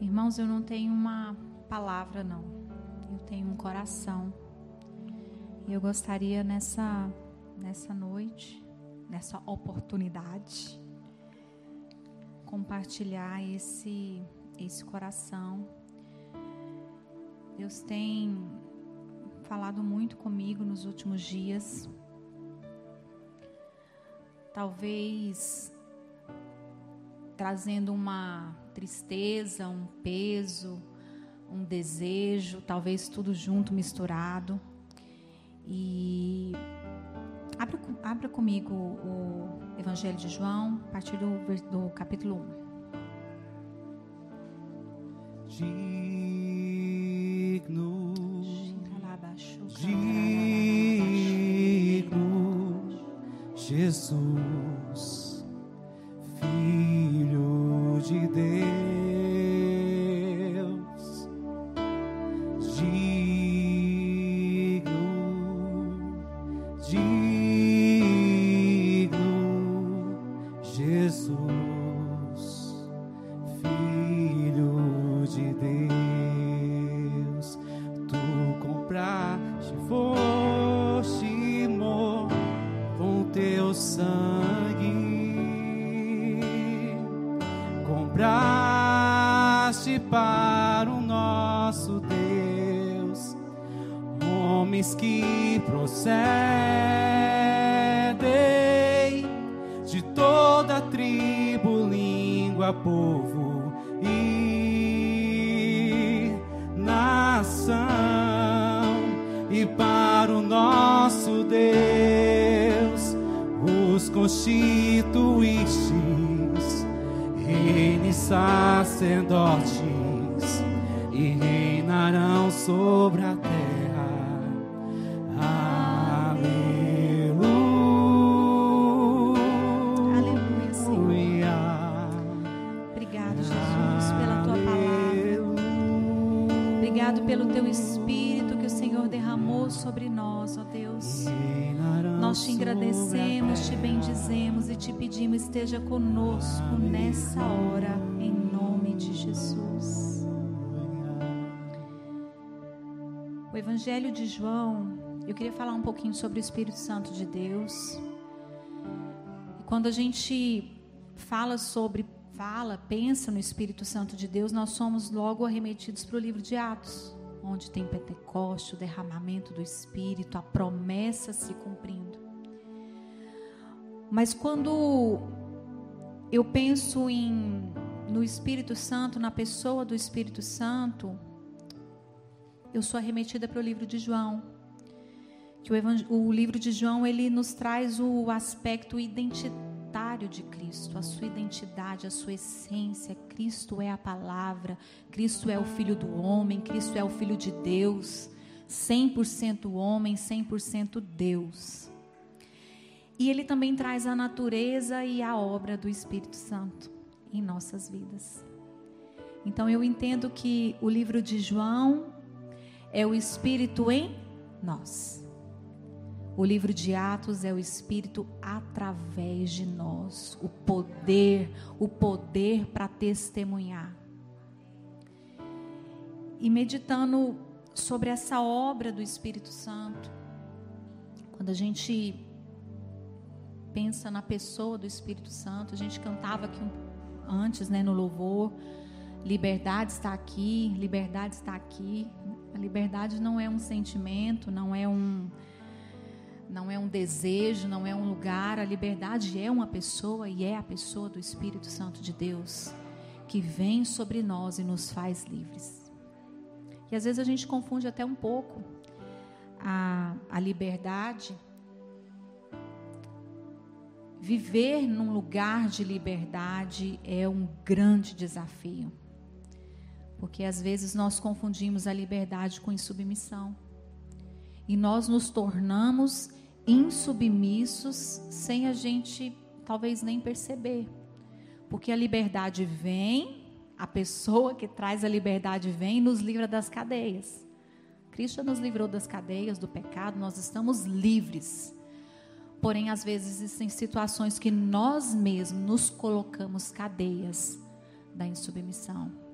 Irmãos, eu não tenho uma palavra, não. Eu tenho um coração. E eu gostaria nessa, nessa noite, nessa oportunidade, compartilhar esse, esse coração. Deus tem falado muito comigo nos últimos dias. Talvez trazendo uma tristeza, um peso, um desejo, talvez tudo junto, misturado. E abra, abra comigo o Evangelho de João, a partir do, do capítulo 1. Digno, digno, Jesus Evangelho de João, eu queria falar um pouquinho sobre o Espírito Santo de Deus. Quando a gente fala sobre, fala, pensa no Espírito Santo de Deus, nós somos logo arremetidos para o livro de Atos onde tem Pentecoste, o derramamento do Espírito, a promessa se cumprindo. Mas quando eu penso em no Espírito Santo, na pessoa do Espírito Santo, eu sou arremetida para o livro de João. Que o, o livro de João ele nos traz o aspecto identitário de Cristo, a sua identidade, a sua essência. Cristo é a palavra, Cristo é o Filho do homem, Cristo é o Filho de Deus, 100% homem, 100% Deus. E ele também traz a natureza e a obra do Espírito Santo em nossas vidas. Então eu entendo que o livro de João é o Espírito em nós. O livro de Atos é o Espírito através de nós, o poder, o poder para testemunhar. E meditando sobre essa obra do Espírito Santo, quando a gente pensa na pessoa do Espírito Santo, a gente cantava aqui antes, né, no louvor, liberdade está aqui, liberdade está aqui. A liberdade não é um sentimento, não é um não é um desejo, não é um lugar. A liberdade é uma pessoa e é a pessoa do Espírito Santo de Deus que vem sobre nós e nos faz livres. E às vezes a gente confunde até um pouco a, a liberdade. Viver num lugar de liberdade é um grande desafio. Porque às vezes nós confundimos a liberdade com insubmissão. E nós nos tornamos insubmissos sem a gente talvez nem perceber. Porque a liberdade vem, a pessoa que traz a liberdade vem e nos livra das cadeias. Cristo nos livrou das cadeias do pecado, nós estamos livres. Porém, às vezes existem situações que nós mesmos nos colocamos cadeias da insubmissão.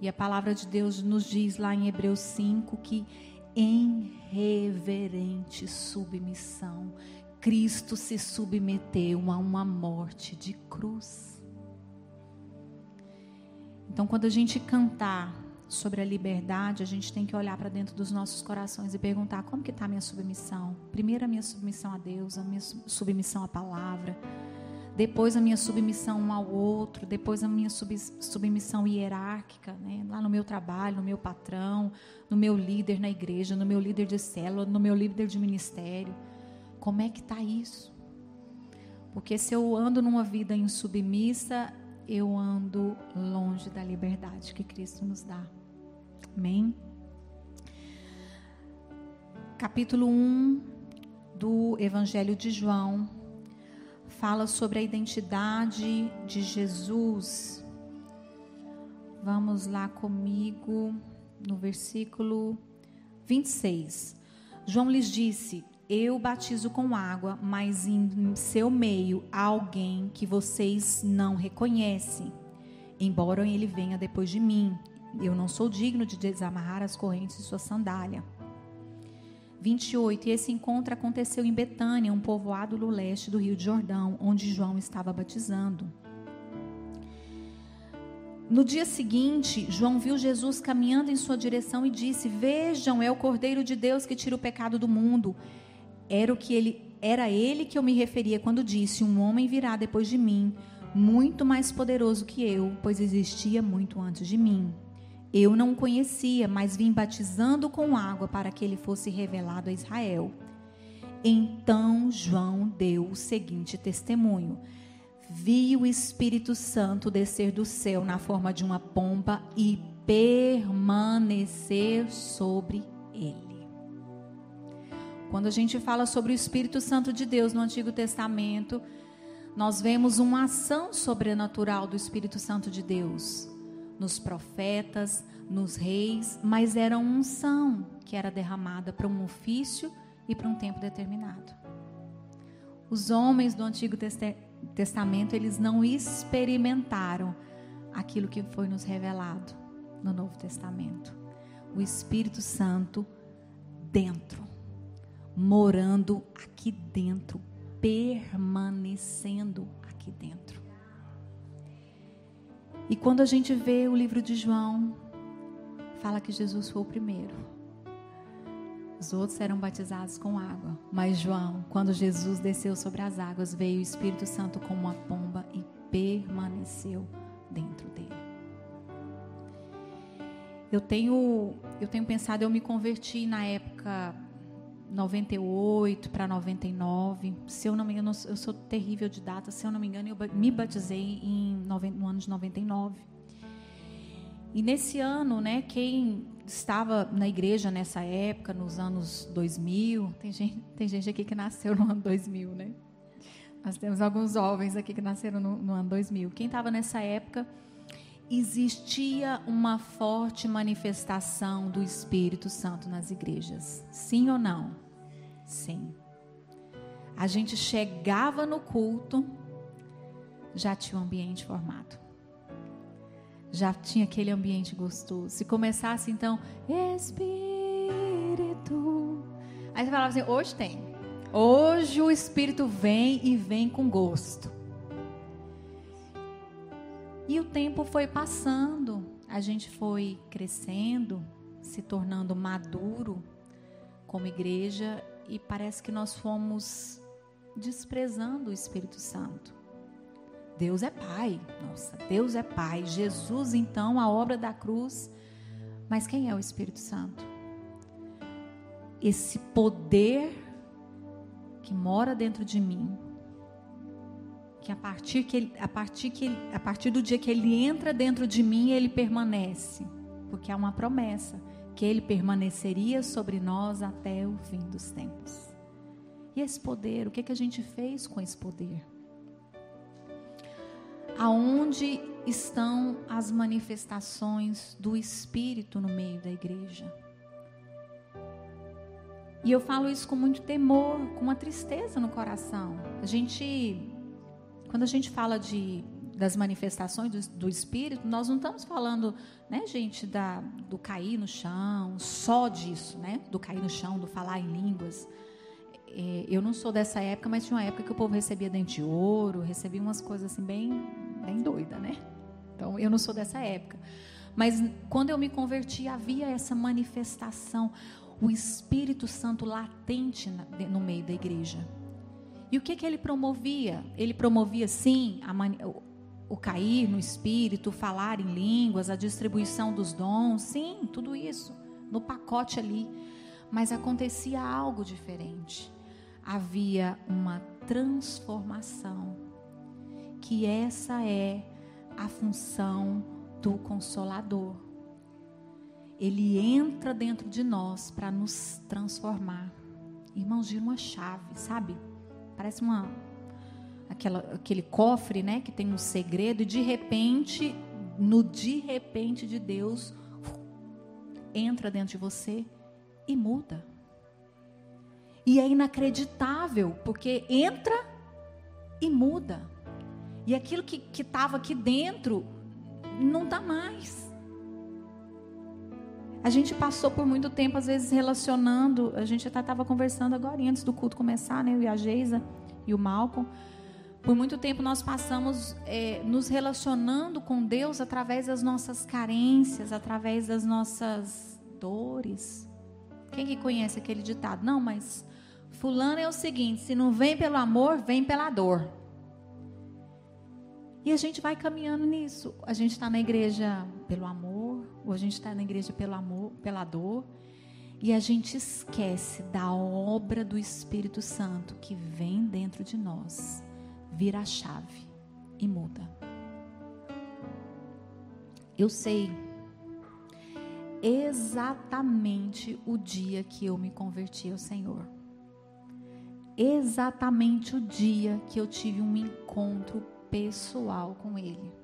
E a palavra de Deus nos diz lá em Hebreus 5 que em reverente submissão, Cristo se submeteu a uma morte de cruz. Então, quando a gente cantar sobre a liberdade, a gente tem que olhar para dentro dos nossos corações e perguntar como que está a minha submissão. Primeiro a minha submissão a Deus, a minha submissão à palavra, depois a minha submissão um ao outro, depois a minha sub, submissão hierárquica, né? lá no meu trabalho, no meu patrão, no meu líder na igreja, no meu líder de célula, no meu líder de ministério. Como é que está isso? Porque se eu ando numa vida insubmissa, eu ando longe da liberdade que Cristo nos dá. Amém? Capítulo 1 do Evangelho de João fala sobre a identidade de Jesus. Vamos lá comigo no versículo 26. João lhes disse: Eu batizo com água, mas em seu meio há alguém que vocês não reconhecem, embora ele venha depois de mim eu não sou digno de desamarrar as correntes de sua sandália. 28. E esse encontro aconteceu em Betânia, um povoado no leste do Rio de Jordão, onde João estava batizando. No dia seguinte, João viu Jesus caminhando em sua direção e disse: Vejam, é o Cordeiro de Deus que tira o pecado do mundo. Era o que ele era ele que eu me referia quando disse: Um homem virá depois de mim, muito mais poderoso que eu, pois existia muito antes de mim. Eu não o conhecia, mas vim batizando com água para que ele fosse revelado a Israel. Então João deu o seguinte testemunho: Vi o Espírito Santo descer do céu na forma de uma pomba e permanecer sobre ele. Quando a gente fala sobre o Espírito Santo de Deus no Antigo Testamento, nós vemos uma ação sobrenatural do Espírito Santo de Deus nos profetas, nos reis, mas era unção que era derramada para um ofício e para um tempo determinado. Os homens do Antigo Testamento, eles não experimentaram aquilo que foi nos revelado no Novo Testamento. O Espírito Santo dentro, morando aqui dentro, permanecendo aqui dentro. E quando a gente vê o livro de João, fala que Jesus foi o primeiro. Os outros eram batizados com água, mas João, quando Jesus desceu sobre as águas, veio o Espírito Santo como uma pomba e permaneceu dentro dele. Eu tenho, eu tenho pensado, eu me converti na época 98 para 99. Se eu não me engano, eu sou terrível de data. Se eu não me engano, eu me batizei em, no ano de 99. E nesse ano, né, quem estava na igreja nessa época, nos anos 2000, tem gente, tem gente aqui que nasceu no ano 2000, né? Nós temos alguns jovens aqui que nasceram no, no ano 2000. Quem estava nessa época, existia uma forte manifestação do Espírito Santo nas igrejas. Sim ou não? Sim. A gente chegava no culto, já tinha um ambiente formado. Já tinha aquele ambiente gostoso. Se começasse então, Espírito. Aí você falava assim: hoje tem. Hoje o Espírito vem e vem com gosto. E o tempo foi passando, a gente foi crescendo, se tornando maduro como igreja e parece que nós fomos desprezando o Espírito Santo. Deus é Pai, nossa, Deus é Pai. Jesus, então, a obra da cruz. Mas quem é o Espírito Santo? Esse poder que mora dentro de mim, que a partir que ele, a partir que ele, a partir do dia que ele entra dentro de mim, ele permanece, porque há uma promessa que ele permaneceria sobre nós até o fim dos tempos. E esse poder, o que que a gente fez com esse poder? Aonde estão as manifestações do espírito no meio da igreja? E eu falo isso com muito temor, com uma tristeza no coração. A gente quando a gente fala de das manifestações do, do, Espírito, nós não estamos falando, né, gente, da, do cair no chão, só disso, né? Do cair no chão, do falar em línguas. É, eu não sou dessa época, mas tinha uma época que o povo recebia dente de ouro, recebia umas coisas assim bem, bem doida, né? Então, eu não sou dessa época. Mas quando eu me converti, havia essa manifestação, o Espírito Santo latente no meio da igreja. E o que, que ele promovia? Ele promovia, sim, o, o cair no Espírito, falar em línguas, a distribuição dos dons, sim, tudo isso, no pacote ali. Mas acontecia algo diferente. Havia uma transformação, que essa é a função do Consolador. Ele entra dentro de nós para nos transformar. Irmãos, gira uma chave, sabe? Parece uma aquela, aquele cofre, né, que tem um segredo e de repente, no de repente de Deus, entra dentro de você e muda. E é inacreditável, porque entra e muda. E aquilo que estava aqui dentro não está mais. A gente passou por muito tempo, às vezes, relacionando. A gente até estava conversando agora, antes do culto começar, né? Eu e a Geisa e o Malcolm. Por muito tempo nós passamos é, nos relacionando com Deus através das nossas carências, através das nossas dores. Quem que conhece aquele ditado? Não, mas fulano é o seguinte: se não vem pelo amor, vem pela dor. E a gente vai caminhando nisso. A gente está na igreja pelo amor, ou a gente está na igreja pelo amor, pela dor. E a gente esquece da obra do Espírito Santo que vem dentro de nós, vira a chave e muda. Eu sei exatamente o dia que eu me converti ao Senhor. Exatamente o dia que eu tive um encontro pessoal com Ele.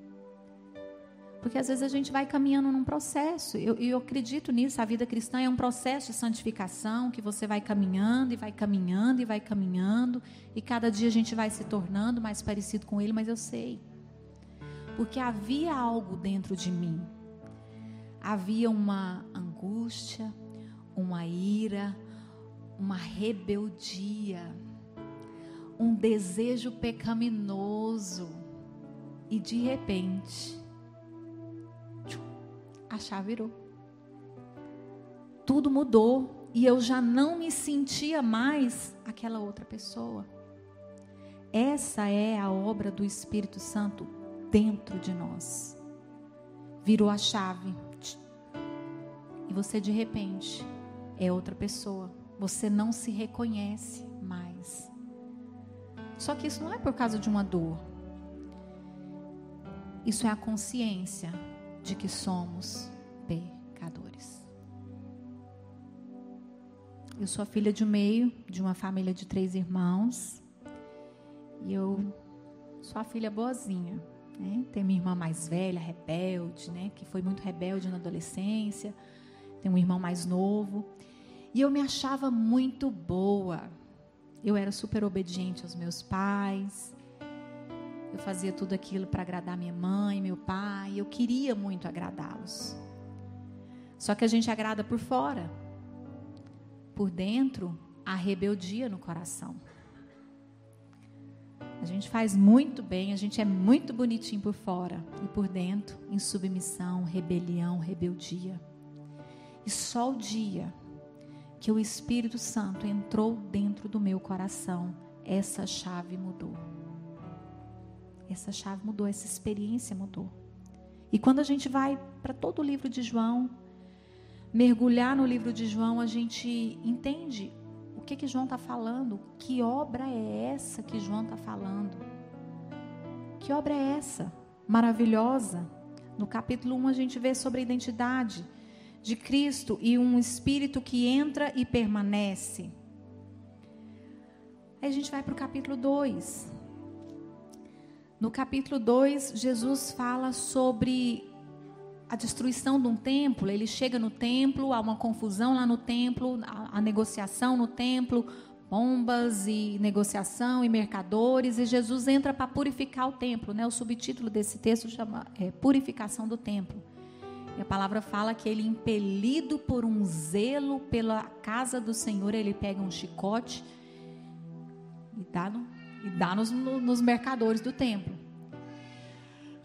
Porque às vezes a gente vai caminhando num processo. Eu, eu acredito nisso. A vida cristã é um processo de santificação que você vai caminhando e vai caminhando e vai caminhando. E cada dia a gente vai se tornando mais parecido com Ele. Mas eu sei. Porque havia algo dentro de mim. Havia uma angústia, uma ira, uma rebeldia um desejo pecaminoso e de repente a chave virou. Tudo mudou e eu já não me sentia mais aquela outra pessoa. Essa é a obra do Espírito Santo dentro de nós. Virou a chave. E você de repente é outra pessoa. Você não se reconhece mais. Só que isso não é por causa de uma dor. Isso é a consciência de que somos pecadores. Eu sou filha de meio de uma família de três irmãos. E eu sou a filha boazinha. Né? Tem minha irmã mais velha, rebelde, né? que foi muito rebelde na adolescência. Tem um irmão mais novo. E eu me achava muito boa. Eu era super obediente aos meus pais. Eu fazia tudo aquilo para agradar minha mãe, meu pai. Eu queria muito agradá-los. Só que a gente agrada por fora. Por dentro, há rebeldia no coração. A gente faz muito bem, a gente é muito bonitinho por fora e por dentro, em submissão, rebelião, rebeldia. E só o dia que o Espírito Santo entrou dentro do meu coração, essa chave mudou. Essa chave mudou, essa experiência mudou. E quando a gente vai para todo o livro de João, mergulhar no livro de João, a gente entende o que que João está falando, que obra é essa que João está falando. Que obra é essa? Maravilhosa. No capítulo 1 a gente vê sobre a identidade de Cristo e um espírito que entra e permanece. Aí a gente vai para o capítulo 2. No capítulo 2, Jesus fala sobre a destruição de um templo. Ele chega no templo, há uma confusão lá no templo, a, negociação no templo. bombas e negociação e mercadores, e Jesus entra para purificar o templo. Né? O subtítulo desse texto chama é, Purificação do Templo. E a palavra fala que ele, impelido por um zelo pela casa do Senhor, ele pega um chicote e dá, no, e dá nos, no, nos mercadores do templo.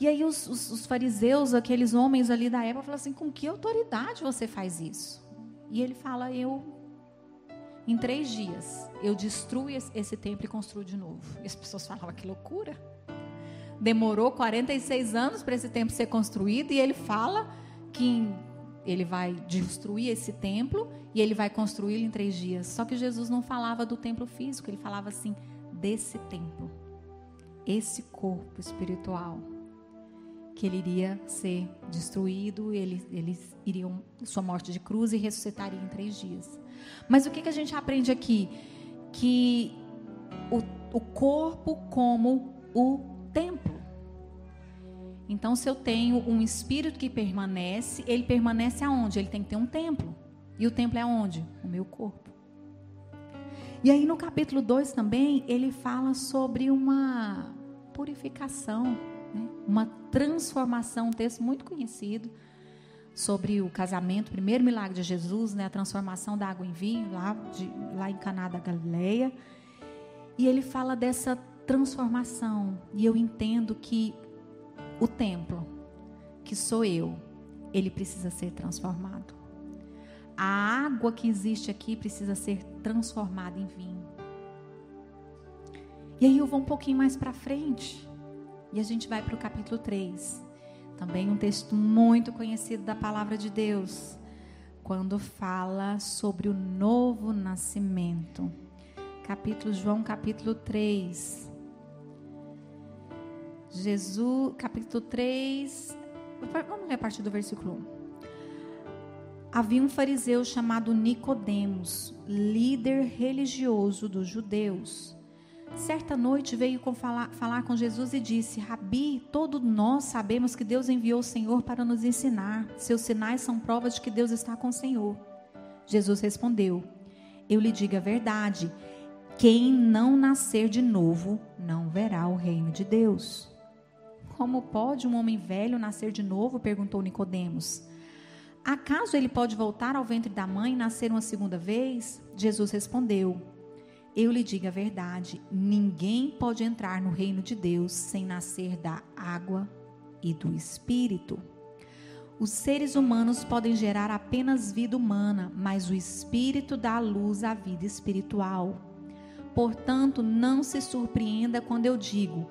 E aí os, os, os, fariseus, aqueles homens ali da época, falam assim: com que autoridade você faz isso? E ele fala: eu em três dias, eu destruo esse templo e construo de novo. E as pessoas falavam, que loucura. Demorou 46 anos para esse templo ser construído e ele fala que ele vai destruir esse templo e ele vai construí-lo em três dias. Só que Jesus não falava do templo físico, ele falava assim, desse templo, esse corpo espiritual que ele iria ser destruído, eles, eles iriam sua morte de cruz e ressuscitaria em três dias. Mas o que, que a gente aprende aqui? Que o, o corpo como o templo. Então, se eu tenho um espírito que permanece, ele permanece aonde? Ele tem que ter um templo. E o templo é onde? O meu corpo. E aí no capítulo 2 também, ele fala sobre uma purificação, né? uma transformação, um texto muito conhecido sobre o casamento, o primeiro milagre de Jesus, né, a transformação da água em vinho, lá, de, lá em Caná da Galileia. E ele fala dessa transformação. E eu entendo que o templo, que sou eu, ele precisa ser transformado. A água que existe aqui precisa ser transformada em vinho. E aí eu vou um pouquinho mais para frente. E a gente vai para o capítulo 3. Também um texto muito conhecido da palavra de Deus, quando fala sobre o novo nascimento. Capítulo João, capítulo 3. Jesus, capítulo 3. Vamos ler a partir do versículo 1. Havia um fariseu chamado Nicodemos, líder religioso dos judeus. Certa noite veio com falar, falar com Jesus e disse: Rabi, todos nós sabemos que Deus enviou o Senhor para nos ensinar. Seus sinais são provas de que Deus está com o Senhor. Jesus respondeu: Eu lhe digo a verdade. Quem não nascer de novo não verá o reino de Deus. Como pode um homem velho nascer de novo? perguntou Nicodemos. Acaso ele pode voltar ao ventre da mãe e nascer uma segunda vez? Jesus respondeu: eu lhe digo a verdade: ninguém pode entrar no reino de Deus sem nascer da água e do espírito. Os seres humanos podem gerar apenas vida humana, mas o espírito dá luz à vida espiritual. Portanto, não se surpreenda quando eu digo: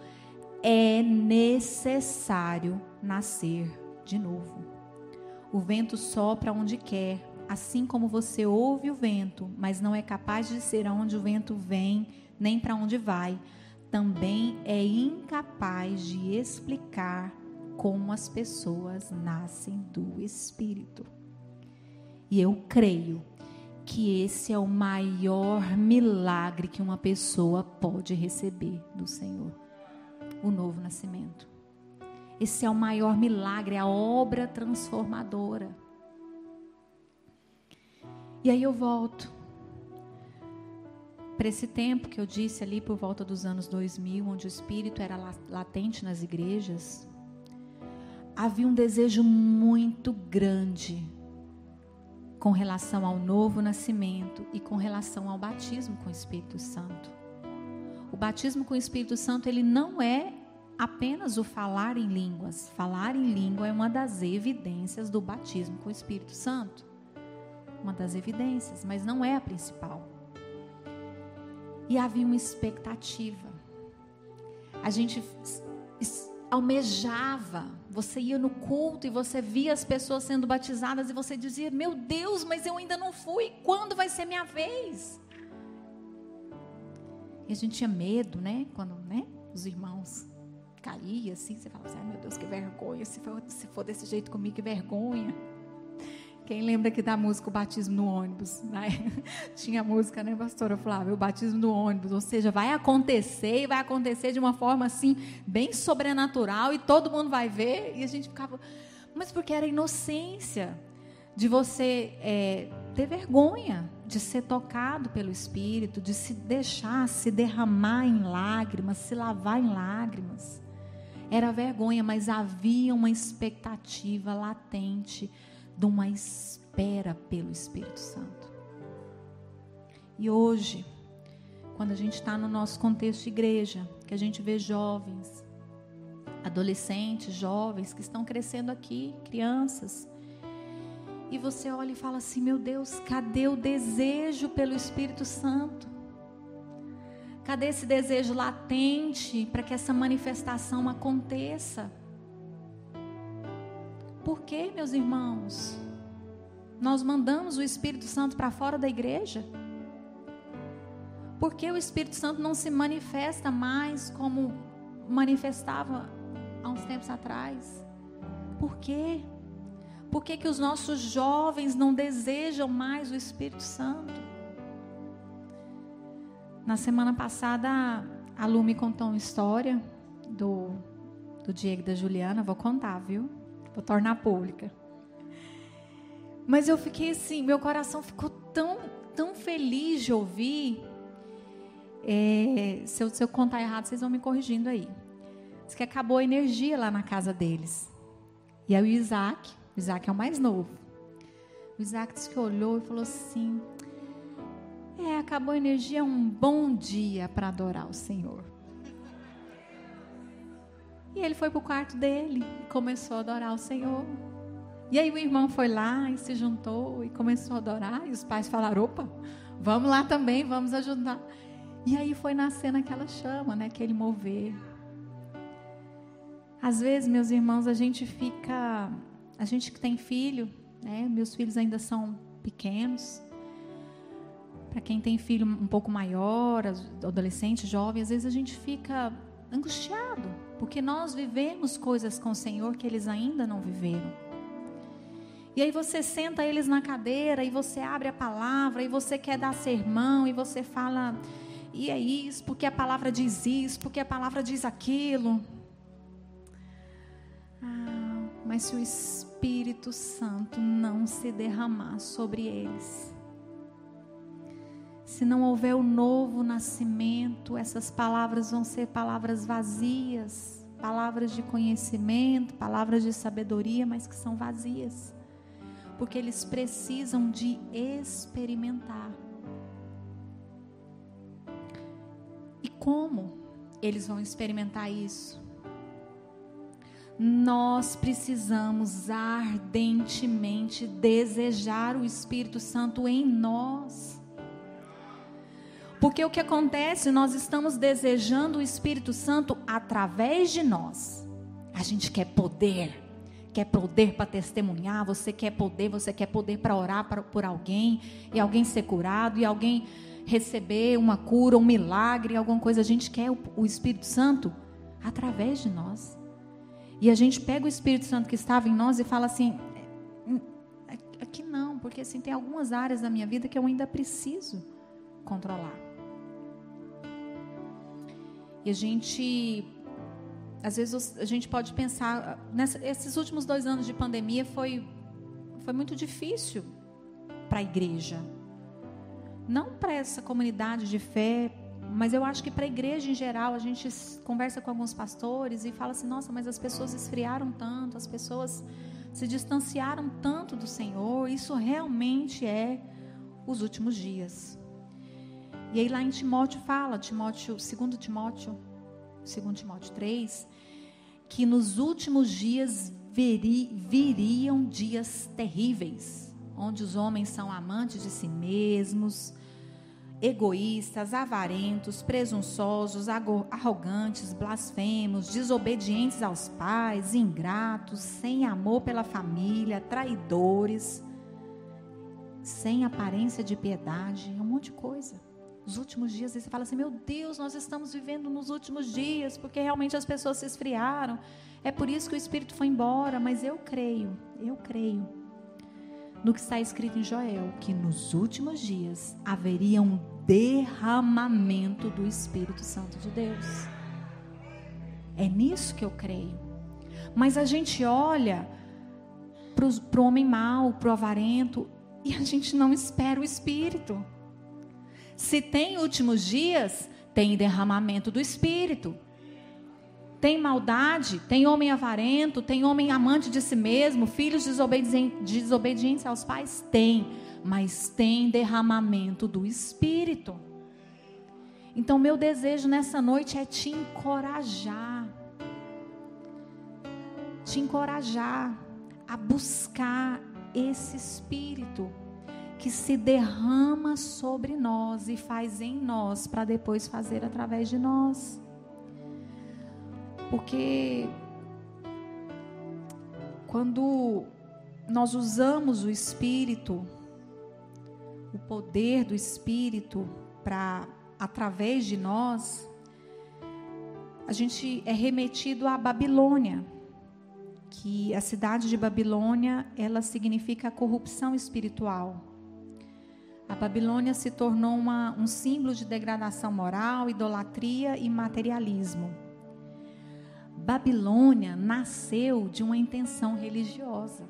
é necessário nascer de novo. O vento sopra onde quer, assim como você ouve o vento, mas não é capaz de ser aonde o vento vem, nem para onde vai, também é incapaz de explicar como as pessoas nascem do Espírito. E eu creio que esse é o maior milagre que uma pessoa pode receber do Senhor o novo nascimento. Esse é o maior milagre, a obra transformadora. E aí eu volto para esse tempo que eu disse ali por volta dos anos 2000, onde o espírito era latente nas igrejas. Havia um desejo muito grande com relação ao novo nascimento e com relação ao batismo com o Espírito Santo. O batismo com o Espírito Santo, ele não é apenas o falar em línguas. Falar em língua é uma das evidências do batismo com o Espírito Santo uma das evidências, mas não é a principal. E havia uma expectativa. A gente almejava, você ia no culto e você via as pessoas sendo batizadas e você dizia: Meu Deus, mas eu ainda não fui, quando vai ser minha vez? E a gente tinha medo, né? Quando né, os irmãos caíam assim, você falava assim: Ai meu Deus, que vergonha, se for, se for desse jeito comigo, que vergonha. Quem lembra que da música o batismo no ônibus? Né? Tinha música, né, pastora Flávia? O batismo no ônibus. Ou seja, vai acontecer e vai acontecer de uma forma assim, bem sobrenatural e todo mundo vai ver. E a gente ficava. Mas porque era inocência de você é, ter vergonha de ser tocado pelo Espírito, de se deixar se derramar em lágrimas, se lavar em lágrimas. Era vergonha, mas havia uma expectativa latente de uma espera pelo Espírito Santo. E hoje, quando a gente está no nosso contexto de igreja, que a gente vê jovens, adolescentes, jovens que estão crescendo aqui, crianças, e você olha e fala assim: meu Deus, cadê o desejo pelo Espírito Santo? Cadê esse desejo latente para que essa manifestação aconteça? Por que, meus irmãos? Nós mandamos o Espírito Santo para fora da igreja? Por que o Espírito Santo não se manifesta mais como manifestava há uns tempos atrás? Por quê? Por que, que os nossos jovens não desejam mais o Espírito Santo? Na semana passada, a Lu me contou uma história do, do Diego e da Juliana. Vou contar, viu? Vou tornar pública. Mas eu fiquei assim, meu coração ficou tão, tão feliz de ouvir. É, se, eu, se eu contar errado, vocês vão me corrigindo aí. Diz que acabou a energia lá na casa deles. E aí o Isaac, o Isaac é o mais novo. O Isaac disse que olhou e falou assim: É, acabou a energia, é um bom dia para adorar o Senhor. E ele foi para o quarto dele e começou a adorar o Senhor. E aí o irmão foi lá e se juntou e começou a adorar. E os pais falaram: opa, vamos lá também, vamos ajudar. E aí foi nascendo aquela chama, né? Aquele mover. Às vezes, meus irmãos, a gente fica a gente que tem filho, né? Meus filhos ainda são pequenos. Para quem tem filho um pouco maior, adolescente, jovem, às vezes a gente fica angustiado, porque nós vivemos coisas com o Senhor que eles ainda não viveram. E aí você senta eles na cadeira e você abre a palavra e você quer dar sermão e você fala, e é isso, porque a palavra diz isso, porque a palavra diz aquilo. Ah, mas se o Espírito Santo não se derramar sobre eles. Se não houver o novo nascimento, essas palavras vão ser palavras vazias, palavras de conhecimento, palavras de sabedoria, mas que são vazias. Porque eles precisam de experimentar. E como eles vão experimentar isso? nós precisamos ardentemente desejar o Espírito Santo em nós. Porque o que acontece, nós estamos desejando o Espírito Santo através de nós. A gente quer poder, quer poder para testemunhar, você quer poder, você quer poder para orar pra, por alguém, e alguém ser curado, e alguém receber uma cura, um milagre, alguma coisa. A gente quer o, o Espírito Santo através de nós. E a gente pega o Espírito Santo que estava em nós e fala assim: hum, aqui não, porque assim tem algumas áreas da minha vida que eu ainda preciso controlar. E a gente, às vezes a gente pode pensar, nessa, esses últimos dois anos de pandemia foi, foi muito difícil para a igreja. Não para essa comunidade de fé, mas eu acho que para a igreja em geral, a gente conversa com alguns pastores e fala assim: nossa, mas as pessoas esfriaram tanto, as pessoas se distanciaram tanto do Senhor. Isso realmente é os últimos dias. E aí lá em Timóteo fala, Timóteo, 2 Timóteo, 2 Timóteo 3, que nos últimos dias viri, viriam dias terríveis, onde os homens são amantes de si mesmos, egoístas, avarentos, presunçosos, arrogantes, blasfemos, desobedientes aos pais, ingratos, sem amor pela família, traidores, sem aparência de piedade, um monte de coisa. Os últimos dias você fala assim: meu Deus, nós estamos vivendo nos últimos dias, porque realmente as pessoas se esfriaram. É por isso que o Espírito foi embora, mas eu creio, eu creio no que está escrito em Joel, que nos últimos dias haveria um derramamento do Espírito Santo de Deus. É nisso que eu creio. Mas a gente olha para o homem mau, para o avarento, e a gente não espera o Espírito. Se tem últimos dias, tem derramamento do Espírito. Tem maldade, tem homem avarento, tem homem amante de si mesmo, filhos desobedientes aos pais? Tem, mas tem derramamento do Espírito. Então, meu desejo nessa noite é te encorajar. Te encorajar a buscar esse Espírito que se derrama sobre nós e faz em nós para depois fazer através de nós. Porque quando nós usamos o Espírito, o poder do Espírito para através de nós, a gente é remetido à Babilônia, que a cidade de Babilônia, ela significa corrupção espiritual. A Babilônia se tornou uma, um símbolo de degradação moral, idolatria e materialismo. Babilônia nasceu de uma intenção religiosa.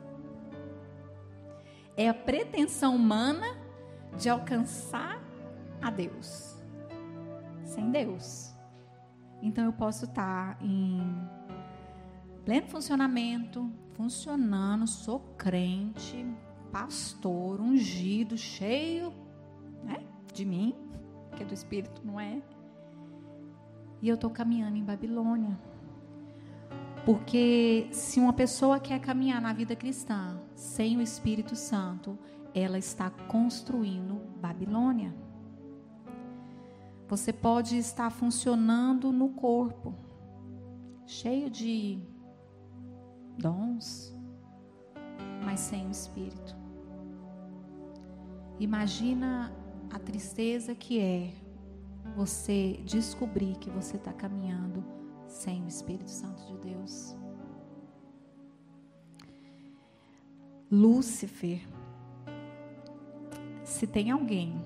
É a pretensão humana de alcançar a Deus. Sem Deus. Então eu posso estar em pleno funcionamento, funcionando, sou crente, pastor, ungido, cheio né, de mim, que é do Espírito, não é? E eu estou caminhando em Babilônia. Porque se uma pessoa quer caminhar na vida cristã sem o Espírito Santo, ela está construindo Babilônia. Você pode estar funcionando no corpo, cheio de dons, mas sem o Espírito. Imagina a tristeza que é você descobrir que você está caminhando sem o Espírito Santo de Deus. Lúcifer, se tem alguém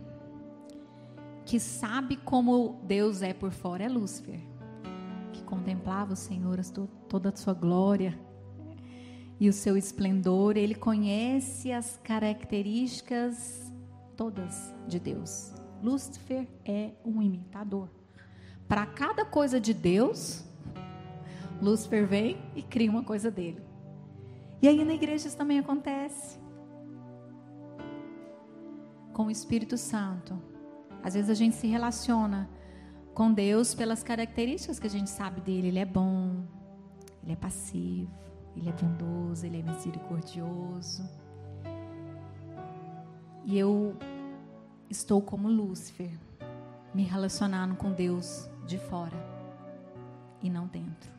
que sabe como Deus é por fora, é Lúcifer, que contemplava o Senhor, toda a sua glória e o seu esplendor, ele conhece as características todas de Deus. Lúcifer é um imitador. Para cada coisa de Deus, Lúcifer vem e cria uma coisa dele. E aí na igreja isso também acontece. Com o Espírito Santo. Às vezes a gente se relaciona com Deus pelas características que a gente sabe dele. Ele é bom, ele é passivo, ele é bondoso, ele é misericordioso. E eu estou como Lúcifer, me relacionando com Deus de fora e não dentro.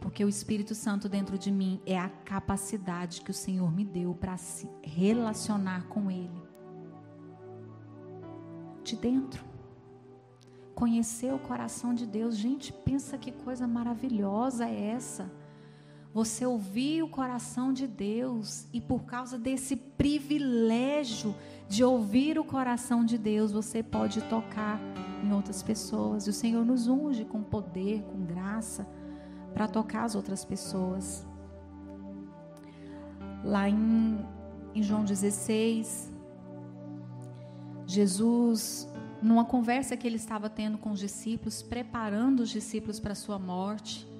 Porque o Espírito Santo dentro de mim é a capacidade que o Senhor me deu para se relacionar com Ele. De dentro. Conhecer o coração de Deus. Gente, pensa que coisa maravilhosa é essa. Você ouvir o coração de Deus e por causa desse privilégio de ouvir o coração de Deus, você pode tocar em outras pessoas. E o Senhor nos unge com poder, com graça para tocar as outras pessoas. Lá em, em João 16, Jesus, numa conversa que ele estava tendo com os discípulos, preparando os discípulos para a sua morte,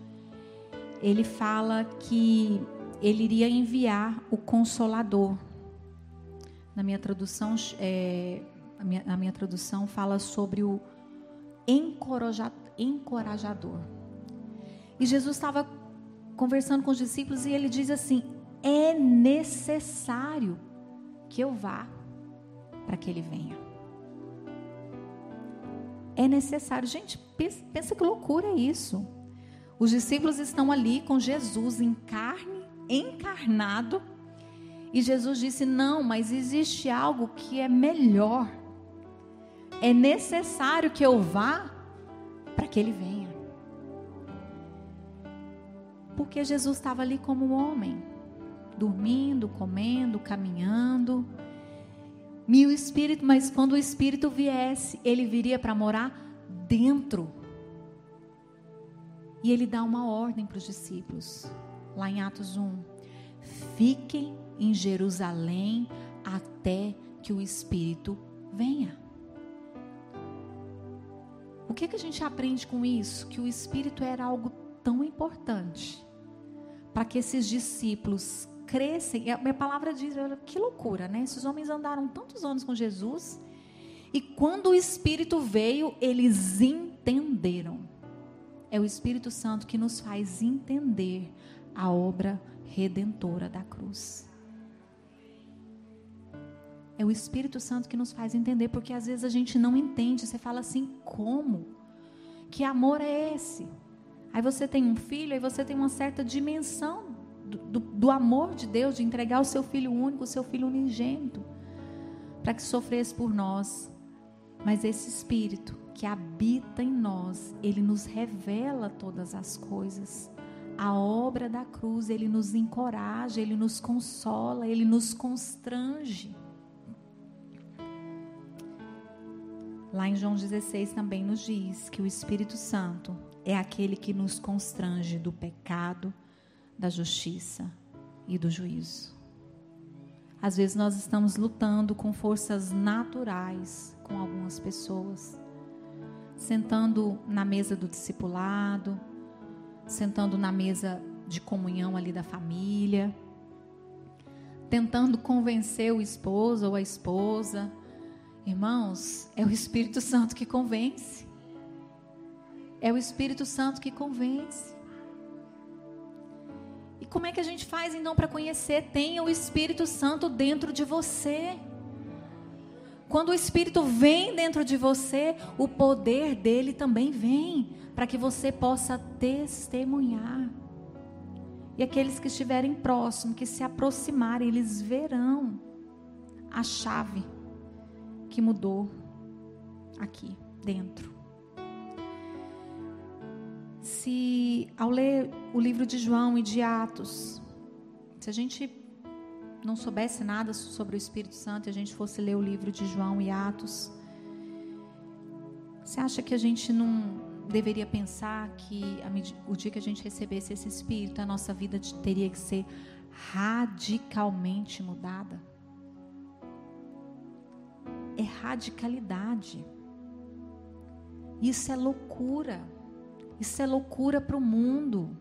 ele fala que ele iria enviar o Consolador. Na minha tradução, é, a, minha, a minha tradução fala sobre o encorajador. E Jesus estava conversando com os discípulos e ele diz assim: é necessário que eu vá para que ele venha. É necessário. Gente, pensa, pensa que loucura é isso. Os discípulos estão ali com Jesus em carne, encarnado. E Jesus disse: Não, mas existe algo que é melhor. É necessário que eu vá para que ele venha. Porque Jesus estava ali como homem, dormindo, comendo, caminhando. E o Espírito, mas quando o Espírito viesse, ele viria para morar dentro. E ele dá uma ordem para os discípulos, lá em Atos 1. Fiquem em Jerusalém, até que o Espírito venha. O que, que a gente aprende com isso? Que o Espírito era algo tão importante para que esses discípulos crescem. A minha palavra diz, que loucura, né? Esses homens andaram tantos anos com Jesus e quando o Espírito veio, eles entenderam. É o Espírito Santo que nos faz entender a obra redentora da cruz. É o Espírito Santo que nos faz entender, porque às vezes a gente não entende. Você fala assim: como? Que amor é esse? Aí você tem um filho, aí você tem uma certa dimensão do, do, do amor de Deus, de entregar o seu filho único, o seu filho unigênito, para que sofresse por nós. Mas esse Espírito que habita em nós, ele nos revela todas as coisas. A obra da cruz, ele nos encoraja, ele nos consola, ele nos constrange. Lá em João 16 também nos diz que o Espírito Santo é aquele que nos constrange do pecado, da justiça e do juízo. Às vezes nós estamos lutando com forças naturais com algumas pessoas, sentando na mesa do discipulado, sentando na mesa de comunhão ali da família, tentando convencer o esposo ou a esposa Irmãos, é o Espírito Santo que convence. É o Espírito Santo que convence. E como é que a gente faz então para conhecer? Tenha o Espírito Santo dentro de você. Quando o Espírito vem dentro de você, o poder dele também vem para que você possa testemunhar. E aqueles que estiverem próximos, que se aproximarem, eles verão a chave que mudou aqui dentro. Se ao ler o livro de João e de Atos, se a gente não soubesse nada sobre o Espírito Santo e a gente fosse ler o livro de João e Atos, você acha que a gente não deveria pensar que o dia que a gente recebesse esse Espírito, a nossa vida teria que ser radicalmente mudada? é radicalidade. Isso é loucura. Isso é loucura para o mundo.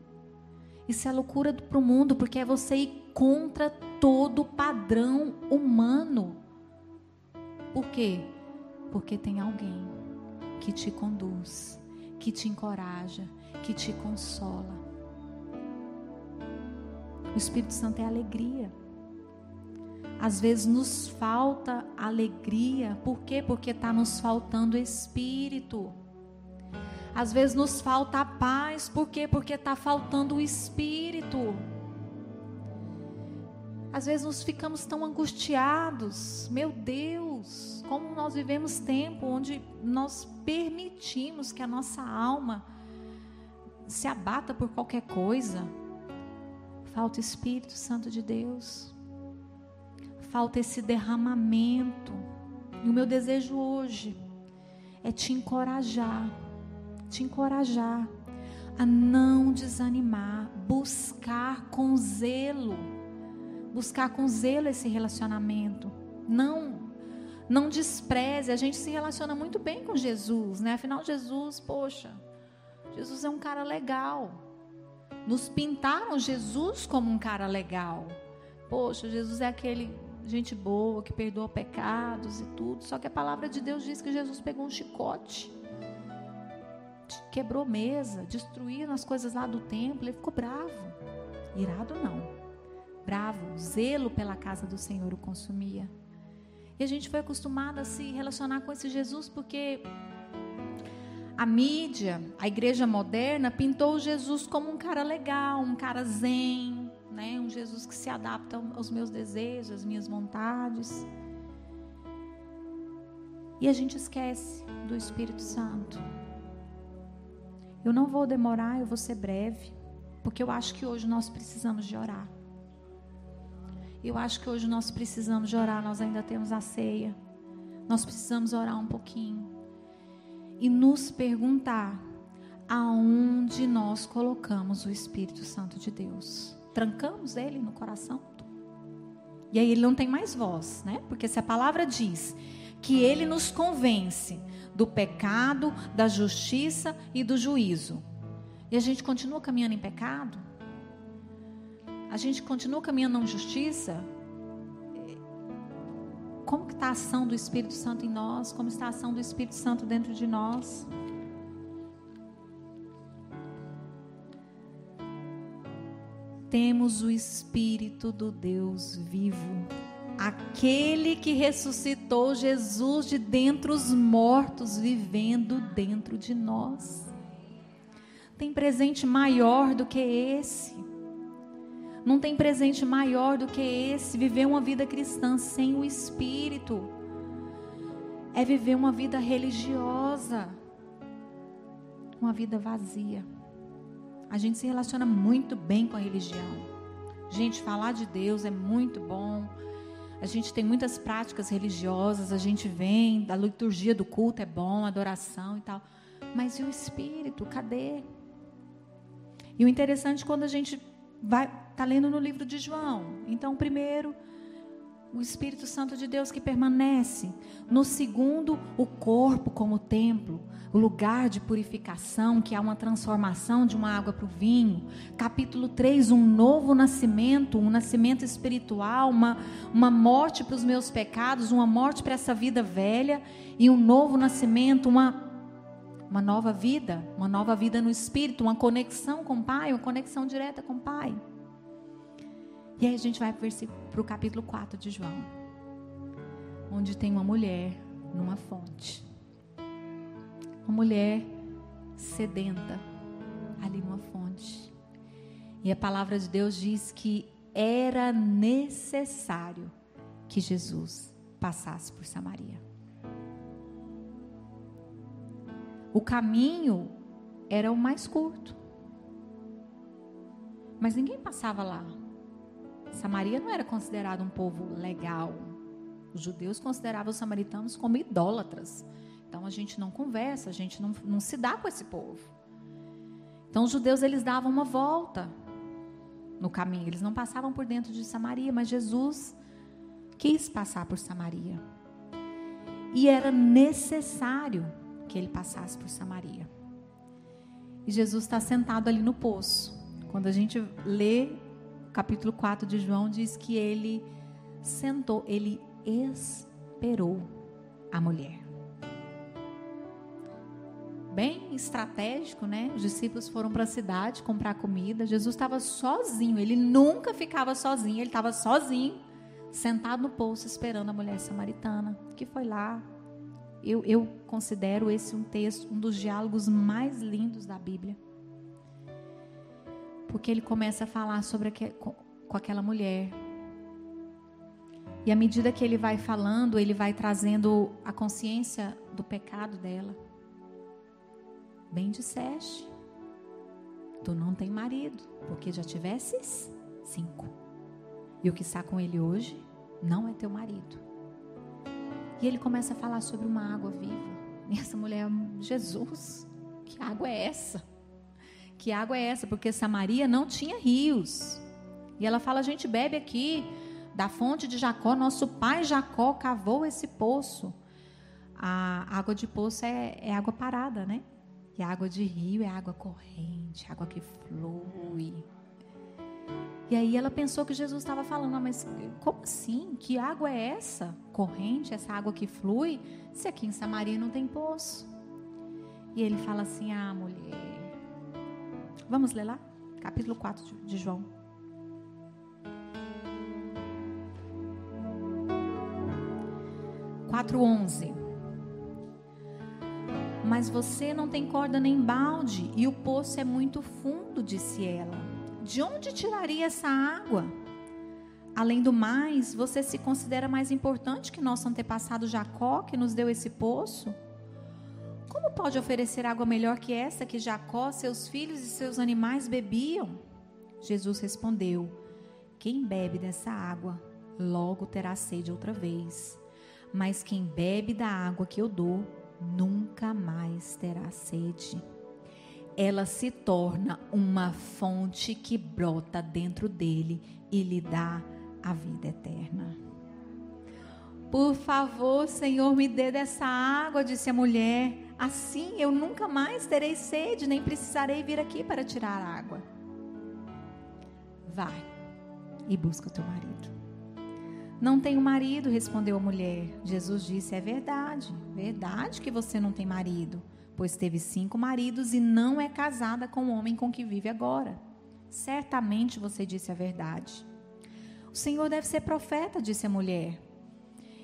Isso é loucura para o mundo, porque é você ir contra todo padrão humano. Por quê? Porque tem alguém que te conduz, que te encoraja, que te consola. O Espírito Santo é alegria. Às vezes nos falta alegria. Por quê? Porque está nos faltando espírito. Às vezes nos falta a paz. Por quê? Porque está faltando o espírito. Às vezes nos ficamos tão angustiados. Meu Deus, como nós vivemos tempo onde nós permitimos que a nossa alma se abata por qualquer coisa. Falta o Espírito Santo de Deus falta esse derramamento. E o meu desejo hoje é te encorajar, te encorajar a não desanimar, buscar com zelo, buscar com zelo esse relacionamento. Não não despreze, a gente se relaciona muito bem com Jesus, né? Afinal Jesus, poxa, Jesus é um cara legal. Nos pintaram Jesus como um cara legal. Poxa, Jesus é aquele gente boa, que perdoa pecados e tudo. Só que a palavra de Deus diz que Jesus pegou um chicote, quebrou mesa, destruiu as coisas lá do templo. Ele ficou bravo. Irado não. Bravo, zelo pela casa do Senhor o consumia. E a gente foi acostumado a se relacionar com esse Jesus porque a mídia, a igreja moderna, pintou Jesus como um cara legal, um cara zen, né? Um Jesus que se adapta aos meus desejos, às minhas vontades. E a gente esquece do Espírito Santo. Eu não vou demorar, eu vou ser breve, porque eu acho que hoje nós precisamos de orar. Eu acho que hoje nós precisamos de orar, nós ainda temos a ceia. Nós precisamos orar um pouquinho e nos perguntar aonde nós colocamos o Espírito Santo de Deus. Trancamos ele no coração? E aí ele não tem mais voz, né? Porque se a palavra diz que ele nos convence do pecado, da justiça e do juízo, e a gente continua caminhando em pecado, a gente continua caminhando na justiça, como está a ação do Espírito Santo em nós? Como está a ação do Espírito Santo dentro de nós? temos o Espírito do Deus vivo, aquele que ressuscitou Jesus de dentre os mortos, vivendo dentro de nós. Tem presente maior do que esse. Não tem presente maior do que esse. Viver uma vida cristã sem o Espírito é viver uma vida religiosa, uma vida vazia. A gente se relaciona muito bem com a religião. Gente, falar de Deus é muito bom. A gente tem muitas práticas religiosas, a gente vem, da liturgia do culto é bom, adoração e tal. Mas e o espírito, cadê? E o interessante é quando a gente vai tá lendo no livro de João. Então, primeiro, o Espírito Santo de Deus que permanece. No segundo, o corpo como templo, o lugar de purificação, que há uma transformação de uma água para o vinho. Capítulo 3, um novo nascimento, um nascimento espiritual, uma, uma morte para os meus pecados, uma morte para essa vida velha e um novo nascimento, uma uma nova vida, uma nova vida no espírito, uma conexão com o Pai, uma conexão direta com o Pai. E aí a gente vai para o capítulo 4 de João, onde tem uma mulher numa fonte. Uma mulher sedenta ali numa fonte. E a palavra de Deus diz que era necessário que Jesus passasse por Samaria. O caminho era o mais curto. Mas ninguém passava lá. Samaria não era considerado um povo legal. Os judeus consideravam os samaritanos como idólatras. Então a gente não conversa, a gente não, não se dá com esse povo. Então os judeus eles davam uma volta no caminho, eles não passavam por dentro de Samaria, mas Jesus quis passar por Samaria. E era necessário que ele passasse por Samaria. E Jesus está sentado ali no poço. Quando a gente lê capítulo 4 de João, diz que ele sentou, ele esperou a mulher. Bem estratégico, né? Os discípulos foram para a cidade comprar comida. Jesus estava sozinho, ele nunca ficava sozinho, ele estava sozinho, sentado no poço, esperando a mulher samaritana, que foi lá. Eu, eu considero esse um texto, um dos diálogos mais lindos da Bíblia porque ele começa a falar sobre com, aquela mulher. E à medida que ele vai falando, ele vai trazendo a consciência do pecado dela. Bem disseste, tu não tem marido, porque já tivesses cinco. E o que está com ele hoje não é teu marido. E ele começa a falar sobre uma água viva. E essa mulher, Jesus, que água é essa? Que água é essa? Porque Samaria não tinha rios. E ela fala: a gente bebe aqui da fonte de Jacó, nosso pai Jacó cavou esse poço. A água de poço é, é água parada, né? E a água de rio é água corrente, água que flui. E aí ela pensou que Jesus estava falando, ah, mas como assim? Que água é essa? Corrente, essa água que flui? Se aqui em Samaria não tem poço. E ele fala assim: ah, mulher, Vamos ler lá? Capítulo 4 de João. Quatro onze. Mas você não tem corda nem balde, e o poço é muito fundo, disse ela. De onde tiraria essa água? Além do mais, você se considera mais importante que nosso antepassado Jacó, que nos deu esse poço? Como pode oferecer água melhor que essa que Jacó, seus filhos e seus animais bebiam? Jesus respondeu: Quem bebe dessa água, logo terá sede outra vez. Mas quem bebe da água que eu dou, nunca mais terá sede. Ela se torna uma fonte que brota dentro dele e lhe dá a vida eterna. Por favor, Senhor, me dê dessa água, disse a mulher. Assim eu nunca mais terei sede, nem precisarei vir aqui para tirar água. Vai e busca o teu marido. Não tenho marido, respondeu a mulher. Jesus disse: É verdade, verdade que você não tem marido, pois teve cinco maridos e não é casada com o homem com que vive agora. Certamente você disse a verdade. O Senhor deve ser profeta, disse a mulher.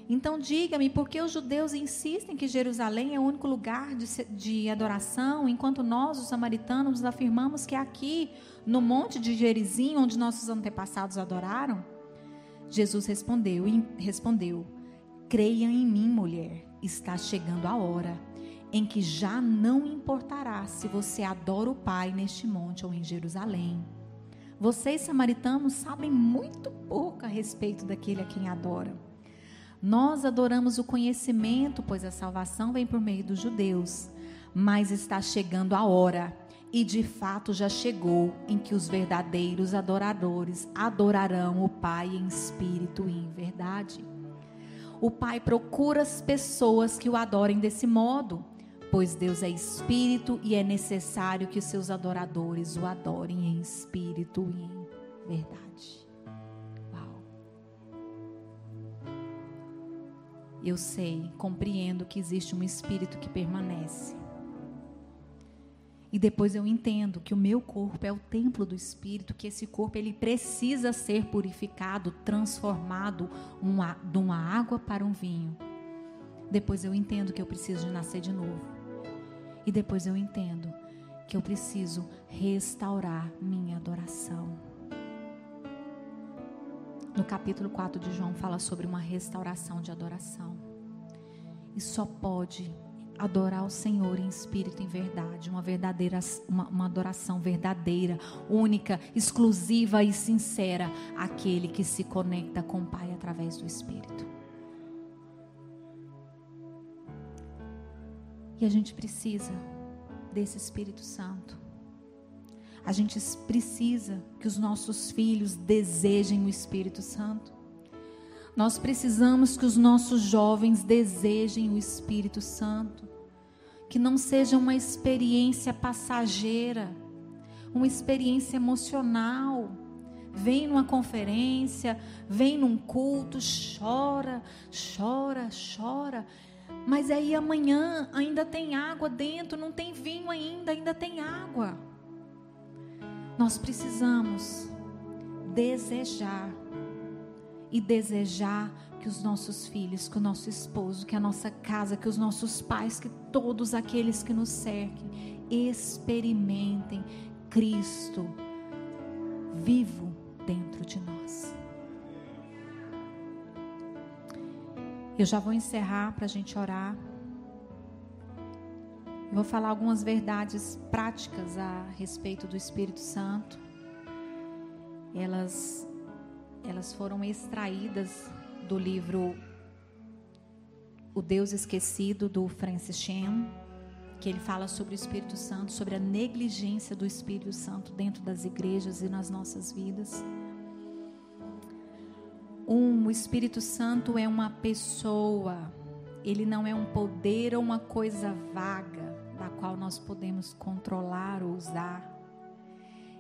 Então diga-me, por que os judeus insistem que Jerusalém é o único lugar de, de, adoração, enquanto nós, os samaritanos, afirmamos que é aqui, no monte de Gerizim, onde nossos antepassados adoraram? Jesus respondeu, respondeu: Creia em mim, mulher, está chegando a hora em que já não importará se você adora o Pai neste monte ou em Jerusalém. Vocês, samaritanos, sabem muito pouco a respeito daquele a quem adoram. Nós adoramos o conhecimento, pois a salvação vem por meio dos judeus. Mas está chegando a hora, e de fato já chegou, em que os verdadeiros adoradores adorarão o Pai em espírito e em verdade. O Pai procura as pessoas que o adorem desse modo pois Deus é espírito e é necessário que os seus adoradores o adorem em espírito e em verdade. Uau. Eu sei, compreendo que existe um espírito que permanece. E depois eu entendo que o meu corpo é o templo do espírito, que esse corpo ele precisa ser purificado, transformado uma, de uma água para um vinho. Depois eu entendo que eu preciso de nascer de novo. E depois eu entendo que eu preciso restaurar minha adoração. No capítulo 4 de João fala sobre uma restauração de adoração. E só pode adorar o Senhor em espírito e em verdade, uma verdadeira uma, uma adoração verdadeira, única, exclusiva e sincera, aquele que se conecta com o Pai através do Espírito. E a gente precisa desse Espírito Santo. A gente precisa que os nossos filhos desejem o Espírito Santo. Nós precisamos que os nossos jovens desejem o Espírito Santo. Que não seja uma experiência passageira, uma experiência emocional. Vem numa conferência, vem num culto, chora, chora, chora mas aí amanhã ainda tem água dentro, não tem vinho ainda, ainda tem água. Nós precisamos desejar e desejar que os nossos filhos, que o nosso esposo, que a nossa casa, que os nossos pais, que todos aqueles que nos cerquem experimentem Cristo vivo dentro de nós. Eu já vou encerrar para a gente orar. Vou falar algumas verdades práticas a respeito do Espírito Santo. Elas, elas foram extraídas do livro O Deus Esquecido, do Francis Chan, que ele fala sobre o Espírito Santo, sobre a negligência do Espírito Santo dentro das igrejas e nas nossas vidas. Um, o Espírito Santo é uma pessoa, ele não é um poder ou uma coisa vaga da qual nós podemos controlar ou usar.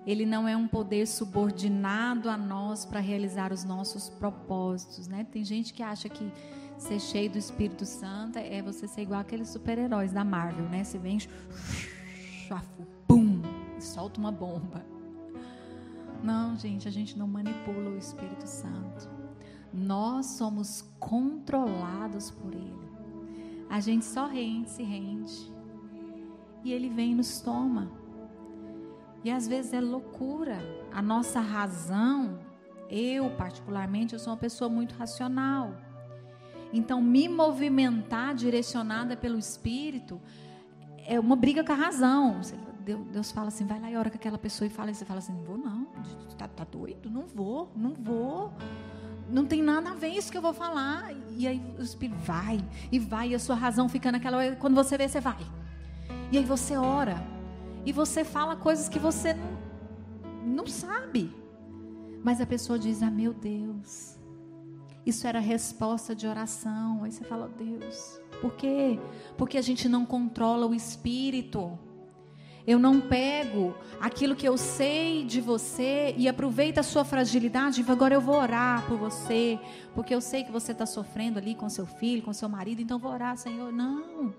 Ele não é um poder subordinado a nós para realizar os nossos propósitos, né? Tem gente que acha que ser cheio do Espírito Santo é você ser igual aqueles super-heróis da Marvel, né? Você vem, pum, solta uma bomba. Não, gente, a gente não manipula o Espírito Santo. Nós somos controlados por Ele. A gente só rende, se rende. E Ele vem e nos toma. E às vezes é loucura. A nossa razão, eu particularmente, eu sou uma pessoa muito racional. Então, me movimentar direcionada pelo Espírito é uma briga com a razão. Deus fala assim, vai lá e ora com aquela pessoa e fala, e você fala assim, não vou não, tá, tá doido? Não vou, não vou não tem nada a ver isso que eu vou falar. E aí o Espírito vai e vai, e a sua razão fica naquela. Quando você vê, você vai. E aí você ora. E você fala coisas que você não, sabe. Mas a pessoa diz: Ah, meu Deus, isso era resposta de oração. Aí você fala: Deus, por quê? Porque a gente não controla o espírito. Eu não pego aquilo que eu sei de você e aproveito a sua fragilidade agora eu vou orar por você, porque eu sei que você está sofrendo ali com seu filho, com seu marido, então vou orar, Senhor. Não.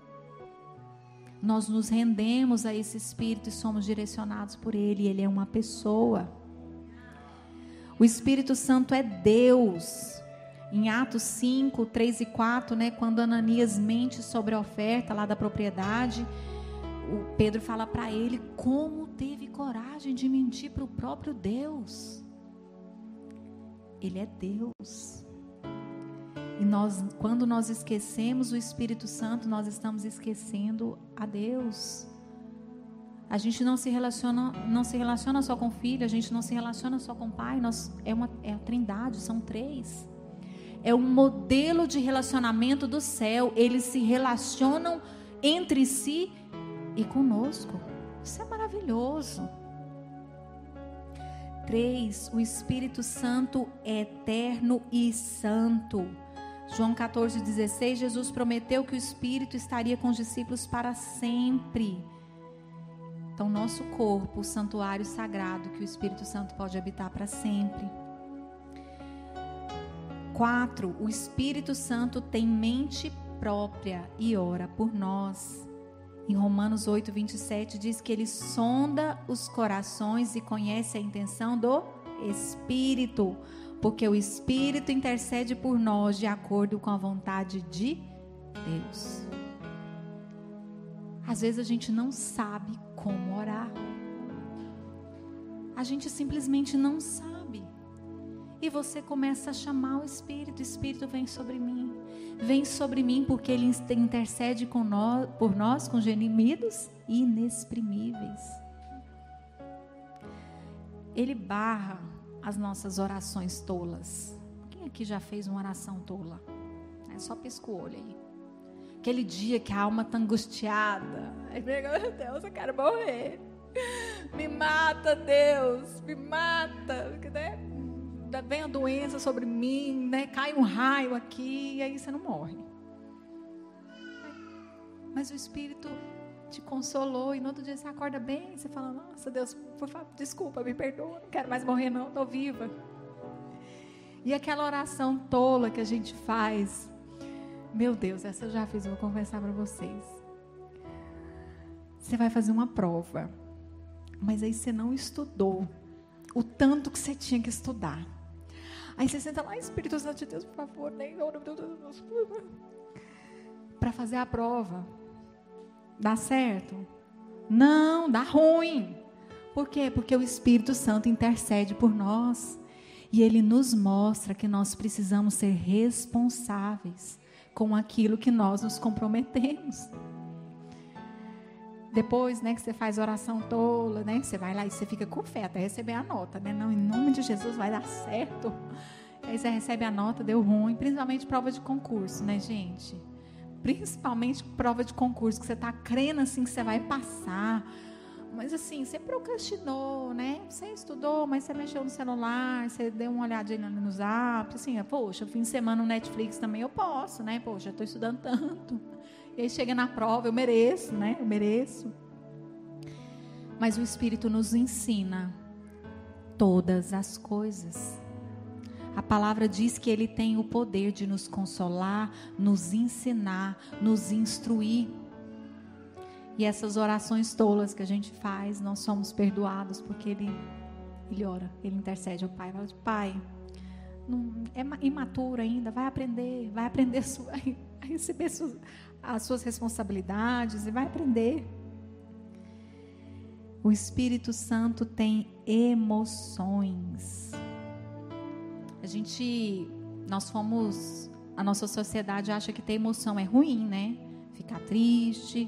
Nós nos rendemos a esse Espírito e somos direcionados por Ele. Ele é uma pessoa. O Espírito Santo é Deus. Em Atos 5, 3 e 4, né, quando Ananias mente sobre a oferta lá da propriedade, o Pedro fala para ele como teve coragem de mentir para o próprio Deus. Ele é Deus. E nós, quando nós esquecemos o Espírito Santo, nós estamos esquecendo a Deus. A gente não se relaciona, não se relaciona só com filho, a gente não se relaciona só com pai, nós, é, uma, é a trindade, são três. É um modelo de relacionamento do céu. Eles se relacionam entre si e conosco. Isso é maravilhoso. Três, o Espírito Santo é eterno e santo. João 14,16, Jesus prometeu que o Espírito estaria com os discípulos para sempre. Então, nosso corpo, o santuário sagrado, que o Espírito Santo pode habitar para sempre. Quatro, o Espírito Santo tem mente própria e ora por nós. Em Romanos 8, 27, diz que ele sonda os corações e conhece a intenção do Espírito, porque o Espírito intercede por nós de acordo com a vontade de Deus. Às vezes a gente não sabe como orar. A gente simplesmente não sabe. E você começa a chamar o Espírito, o Espírito vem sobre mim. Vem sobre mim porque ele intercede nós, por nós com gemidos inexprimíveis. Ele barra as nossas orações tolas. Quem aqui já fez uma oração tola? É só pisca o olho aí. Aquele dia que a alma está angustiada. Aí meu Deus, eu quero morrer. Me mata, Deus, me mata. Né? Vem a doença sobre mim, né? Cai um raio aqui e aí você não morre. Mas o Espírito te consolou e no outro dia você acorda bem, você fala: Nossa, Deus, por favor, desculpa, me perdoa, não quero mais morrer, não, estou viva. E aquela oração tola que a gente faz, meu Deus, essa eu já fiz, vou confessar para vocês. Você vai fazer uma prova, mas aí você não estudou o tanto que você tinha que estudar. Aí você senta lá, Espírito Santo de Deus, por favor, nem para fazer a prova. Dá certo? Não, dá ruim. Por quê? Porque o Espírito Santo intercede por nós. E ele nos mostra que nós precisamos ser responsáveis com aquilo que nós nos comprometemos. Depois, né, que você faz oração tola, né? Você vai lá e você fica com fé até receber a nota, né? Não, em nome de Jesus vai dar certo. Aí você recebe a nota, deu ruim, principalmente prova de concurso, né, gente? Principalmente prova de concurso, que você está crendo assim que você vai passar. Mas assim, você procrastinou, né? Você estudou, mas você mexeu no celular, você deu uma olhadinha no zap, assim, poxa, fim de semana no Netflix também eu posso, né? Poxa, estou estudando tanto. E aí chega na prova, eu mereço, né? Eu mereço. Mas o Espírito nos ensina todas as coisas. A palavra diz que ele tem o poder de nos consolar, nos ensinar, nos instruir. E essas orações tolas que a gente faz, nós somos perdoados porque ele, ele ora, ele intercede ao Pai. Fala, Pai, não, é imaturo ainda, vai aprender, vai aprender a receber as suas responsabilidades e vai aprender. O Espírito Santo tem emoções. A gente, nós fomos, a nossa sociedade acha que ter emoção é ruim, né? Ficar triste,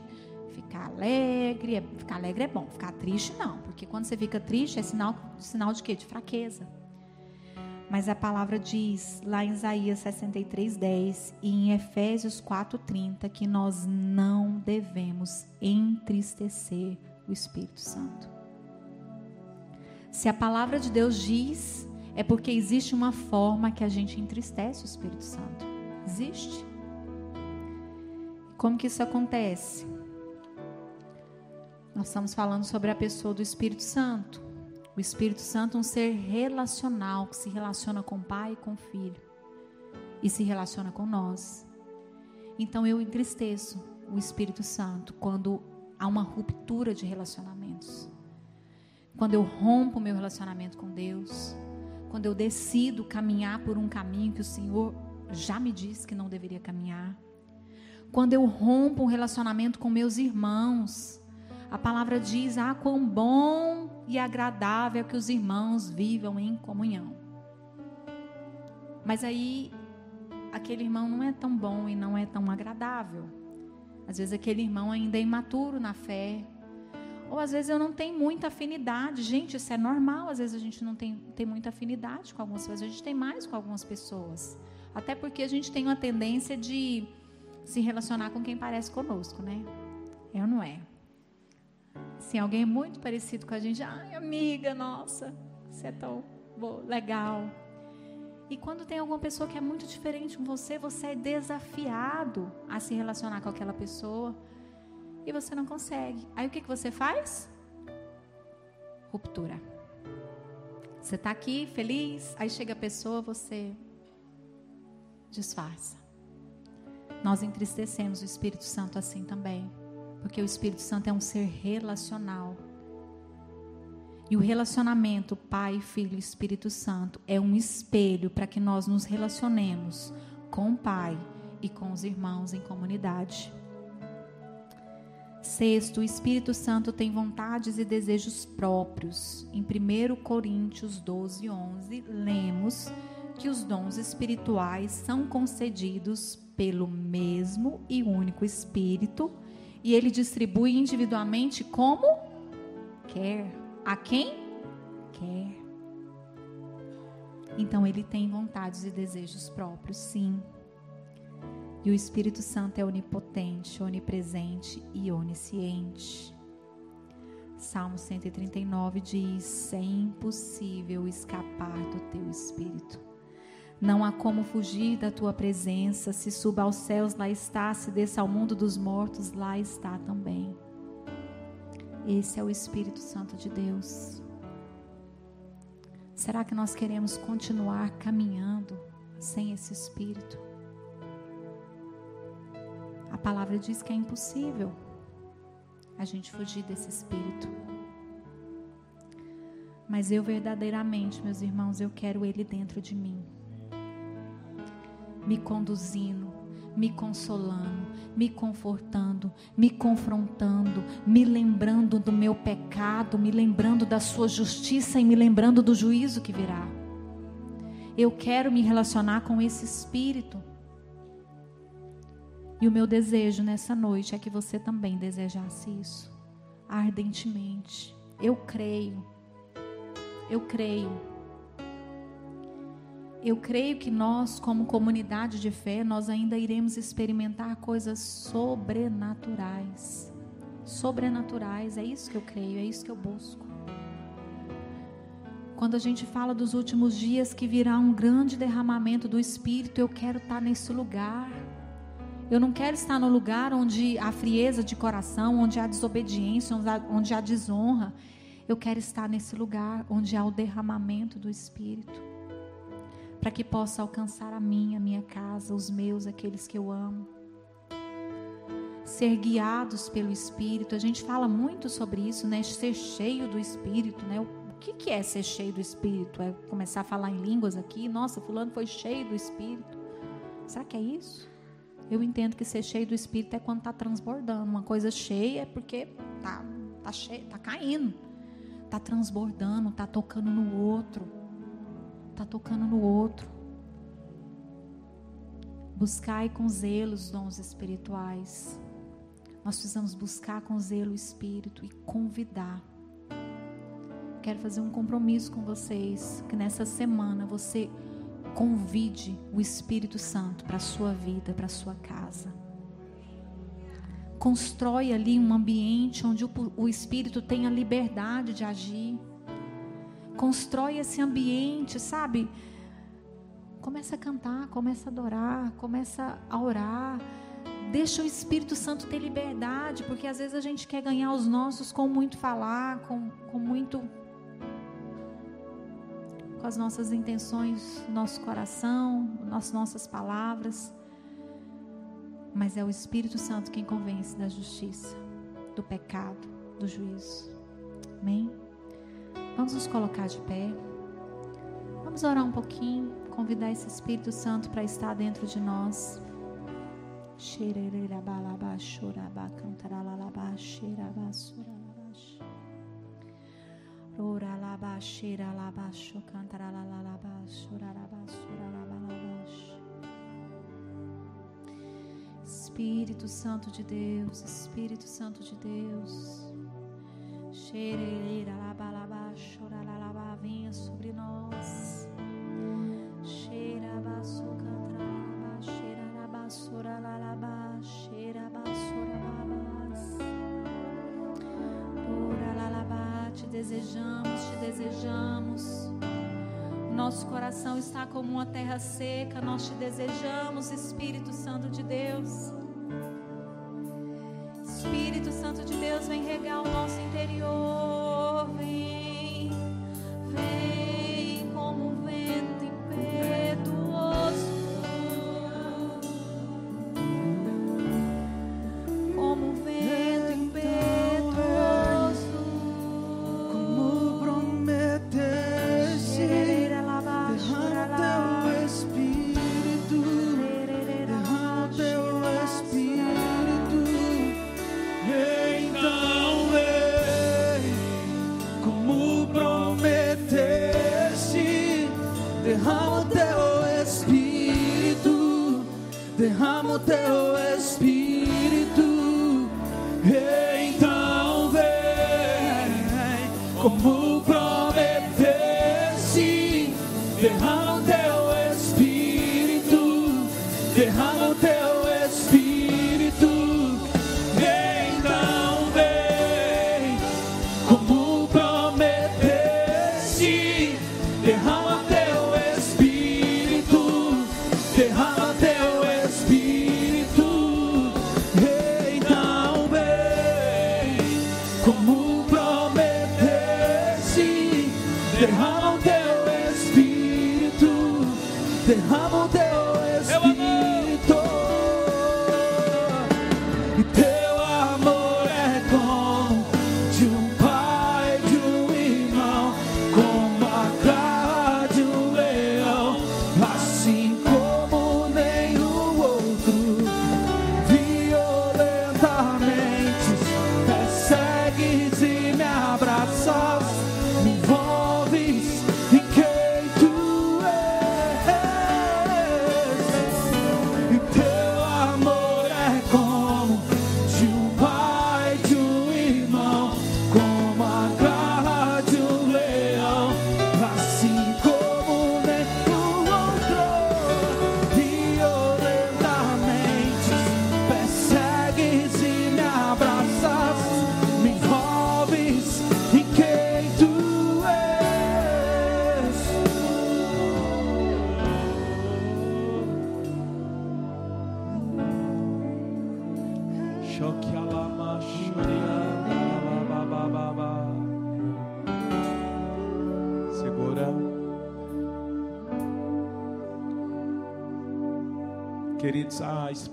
ficar alegre, é, ficar alegre é bom, ficar triste não, porque quando você fica triste é sinal, sinal de quê? De fraqueza. Mas a palavra diz lá em Isaías 63, 10 e em Efésios 4, 30 que nós não devemos entristecer o Espírito Santo. Se a palavra de Deus diz, é porque existe uma forma que a gente entristece o Espírito Santo. Existe. Como que isso acontece? Nós estamos falando sobre a pessoa do Espírito Santo. O Espírito Santo é um ser relacional que se relaciona com o Pai e com o Filho e se relaciona com nós. Então eu entristeço o Espírito Santo quando há uma ruptura de relacionamentos. Quando eu rompo meu relacionamento com Deus, quando eu decido caminhar por um caminho que o Senhor já me disse que não deveria caminhar. Quando eu rompo um relacionamento com meus irmãos, a palavra diz: "Ah, quão bom e agradável é que os irmãos vivam em comunhão". Mas aí aquele irmão não é tão bom e não é tão agradável. Às vezes aquele irmão ainda é imaturo na fé. Ou às vezes eu não tenho muita afinidade. Gente, isso é normal. Às vezes a gente não tem, tem muita afinidade com algumas pessoas. A gente tem mais com algumas pessoas. Até porque a gente tem uma tendência de se relacionar com quem parece conosco, né? É ou não é? Se alguém muito parecido com a gente, ai, amiga, nossa, você é tão boa, legal. E quando tem alguma pessoa que é muito diferente com você, você é desafiado a se relacionar com aquela pessoa e você não consegue. Aí o que, que você faz? Ruptura. Você está aqui feliz, aí chega a pessoa, você disfarça. Nós entristecemos o Espírito Santo assim também, porque o Espírito Santo é um ser relacional. E o relacionamento Pai, Filho e Espírito Santo é um espelho para que nós nos relacionemos com o Pai e com os irmãos em comunidade. Sexto, o Espírito Santo tem vontades e desejos próprios. Em 1 Coríntios 12, 11, lemos que os dons espirituais são concedidos pelo mesmo e único Espírito e ele distribui individualmente como quer a quem quer. Então ele tem vontades e desejos próprios, sim. E o Espírito Santo é onipotente, onipresente e onisciente. Salmo 139 diz: É impossível escapar do teu espírito. Não há como fugir da tua presença. Se suba aos céus, lá está. Se desça ao mundo dos mortos, lá está também. Esse é o Espírito Santo de Deus. Será que nós queremos continuar caminhando sem esse Espírito? A palavra diz que é impossível a gente fugir desse Espírito. Mas eu verdadeiramente, meus irmãos, eu quero Ele dentro de mim, me conduzindo, me consolando, me confortando, me confrontando, me lembrando do meu pecado, me lembrando da sua justiça e me lembrando do juízo que virá. Eu quero me relacionar com esse espírito. E o meu desejo nessa noite é que você também desejasse isso, ardentemente. Eu creio. Eu creio eu creio que nós, como comunidade de fé, nós ainda iremos experimentar coisas sobrenaturais. Sobrenaturais, é isso que eu creio, é isso que eu busco. Quando a gente fala dos últimos dias que virá um grande derramamento do Espírito, eu quero estar nesse lugar. Eu não quero estar no lugar onde há frieza de coração, onde há desobediência, onde há desonra. Eu quero estar nesse lugar onde há o derramamento do Espírito para que possa alcançar a minha, a minha casa, os meus, aqueles que eu amo. Ser guiados pelo Espírito, a gente fala muito sobre isso, né? Ser cheio do Espírito, né? O que, que é ser cheio do Espírito? É começar a falar em línguas aqui? Nossa, Fulano foi cheio do Espírito. Será que é isso? Eu entendo que ser cheio do Espírito é quando está transbordando. Uma coisa cheia é porque tá, tá, cheio, tá caindo, tá transbordando, tá tocando no outro está tocando no outro. Buscai com zelo os dons espirituais. Nós precisamos buscar com zelo o Espírito e convidar. Quero fazer um compromisso com vocês que nessa semana você convide o Espírito Santo para a sua vida, para a sua casa. Constrói ali um ambiente onde o, o Espírito tenha liberdade de agir constrói esse ambiente, sabe? Começa a cantar, começa a adorar, começa a orar. Deixa o Espírito Santo ter liberdade, porque às vezes a gente quer ganhar os nossos com muito falar, com, com muito. com as nossas intenções, nosso coração, as nossas palavras. Mas é o Espírito Santo quem convence da justiça, do pecado, do juízo. Amém? Vamos nos colocar de pé. Vamos orar um pouquinho, convidar esse Espírito Santo para estar dentro de nós. Espírito Santo de Deus, Espírito Santo de Deus. Xereira laba laba shura la laba venha sobre nós. Cheira baço cantara laba cheira laba sura la laba cheira basura labas. Ora la laba te desejamos, te desejamos. Nosso coração está como uma terra seca, nós te desejamos, Espírito Santo de Deus. Deus, vem regar o nosso interior, vem,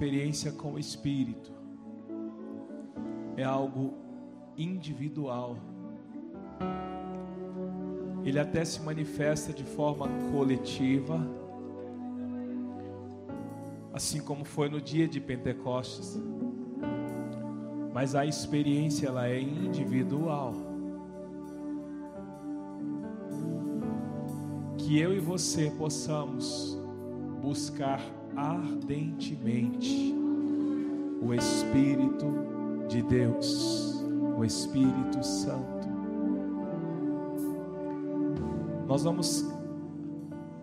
experiência com o Espírito é algo individual. Ele até se manifesta de forma coletiva, assim como foi no dia de Pentecostes. Mas a experiência ela é individual. Que eu e você possamos buscar ardentemente o Espírito de Deus, o Espírito Santo. Nós vamos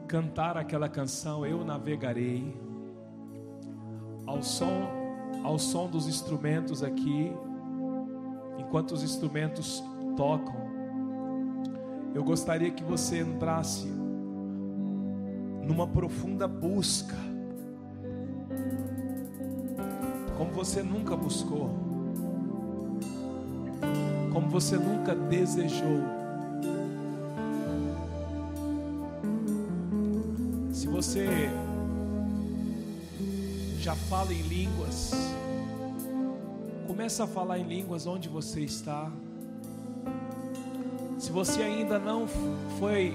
cantar aquela canção Eu navegarei ao som ao som dos instrumentos aqui. Enquanto os instrumentos tocam, eu gostaria que você entrasse numa profunda busca você nunca buscou, como você nunca desejou. Se você já fala em línguas, começa a falar em línguas onde você está. Se você ainda não foi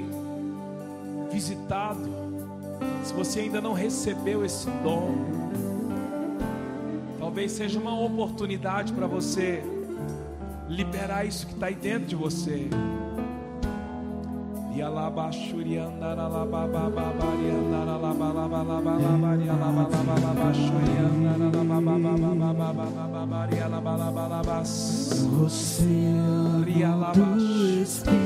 visitado, se você ainda não recebeu esse dom, Talvez seja uma oportunidade para você liberar isso que está aí dentro de você. E Você é do Espírito.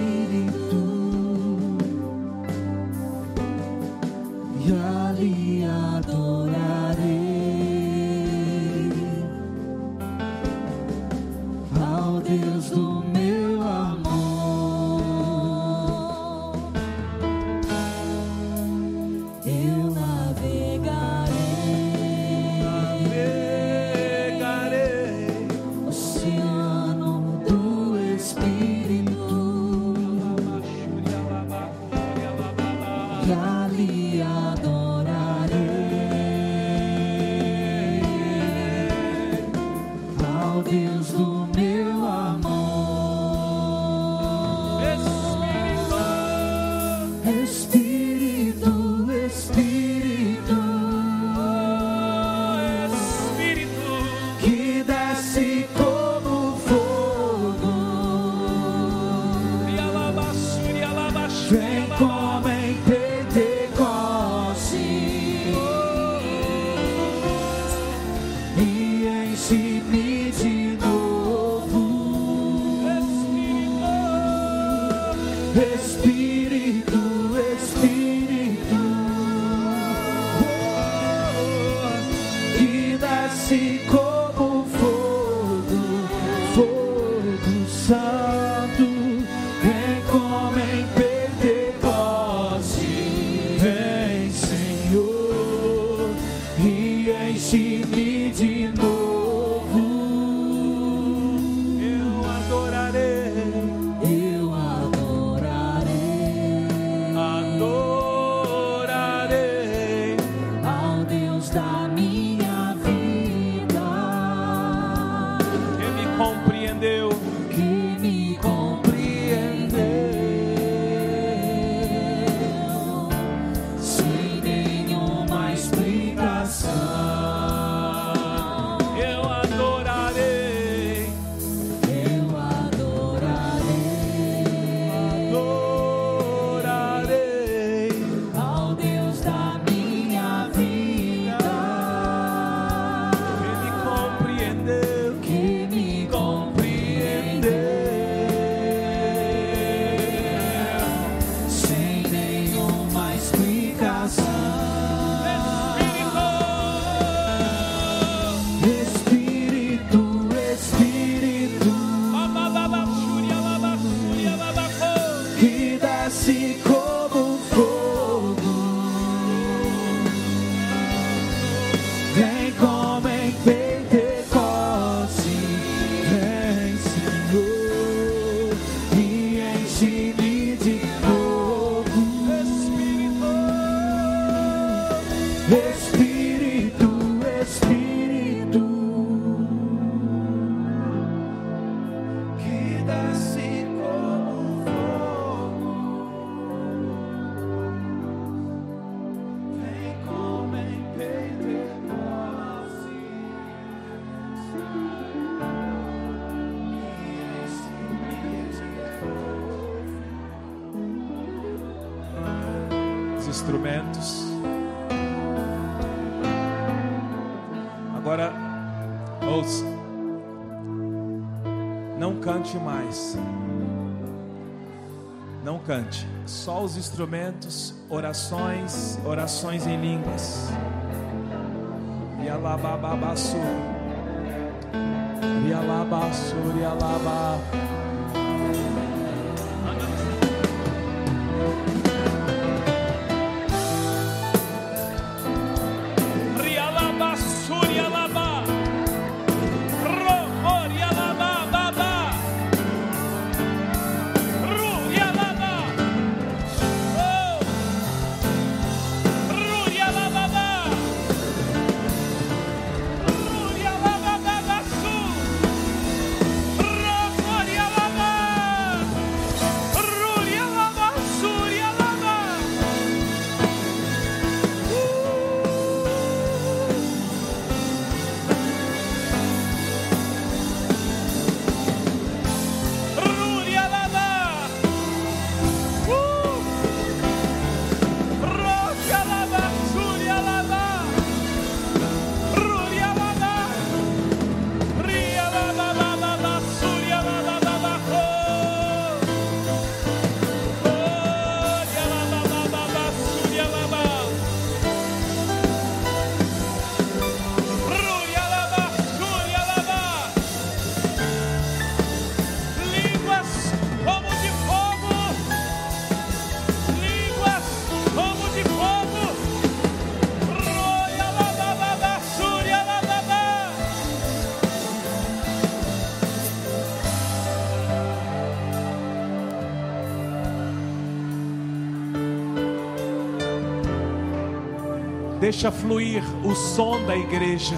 飞过 instrumentos, orações, orações em línguas. E alababaçu. E alabaçu, e alaba Deixa fluir o som da igreja.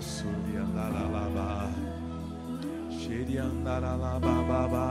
Xeriandaralabá, Xeriandaralabá, babá.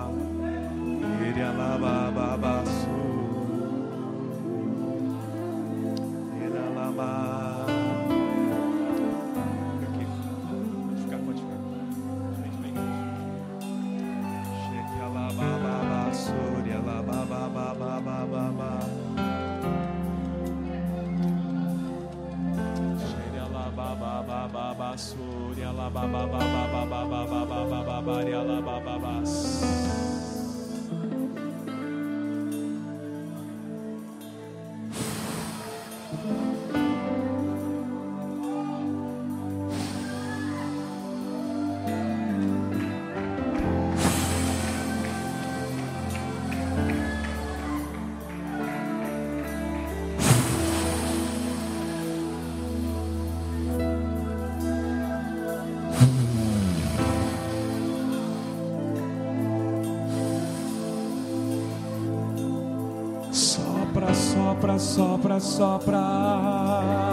Sopra, sopra,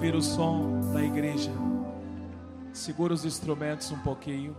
ouvir o som da igreja. Segura os instrumentos um pouquinho.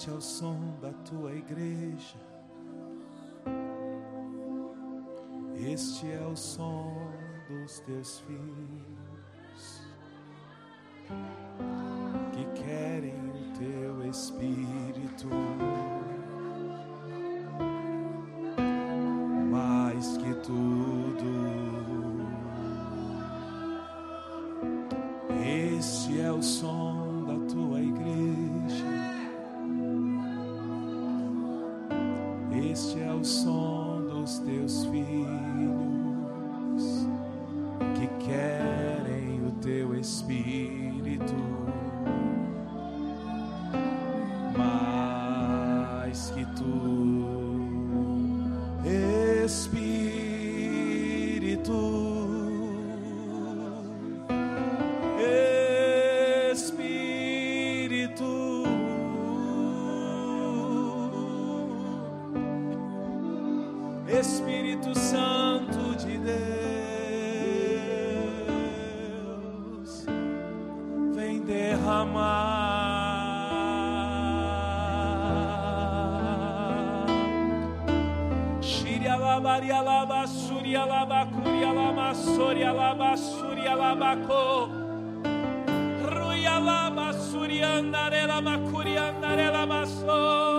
Este é o som da tua igreja. Este é o som dos teus filhos que querem o teu espírito mais que tudo. Este é o som Spirit. Maria laba suria laba curia lama soria laba suria laba co. Ruia laba suria andarela macuria andarela maso.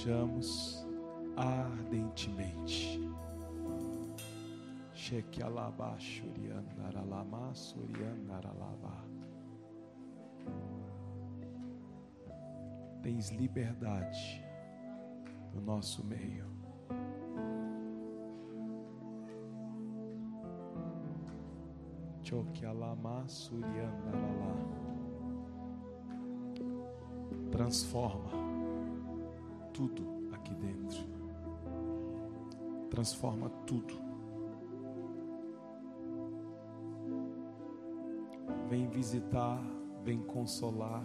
desejamos ardentemente. Cheque alabá, shuriana, aralamá, suriana, aralabá. Tens liberdade no nosso meio. Choque alama, suriana, aralá. Transforma tudo aqui dentro. Transforma tudo. Vem visitar, vem consolar,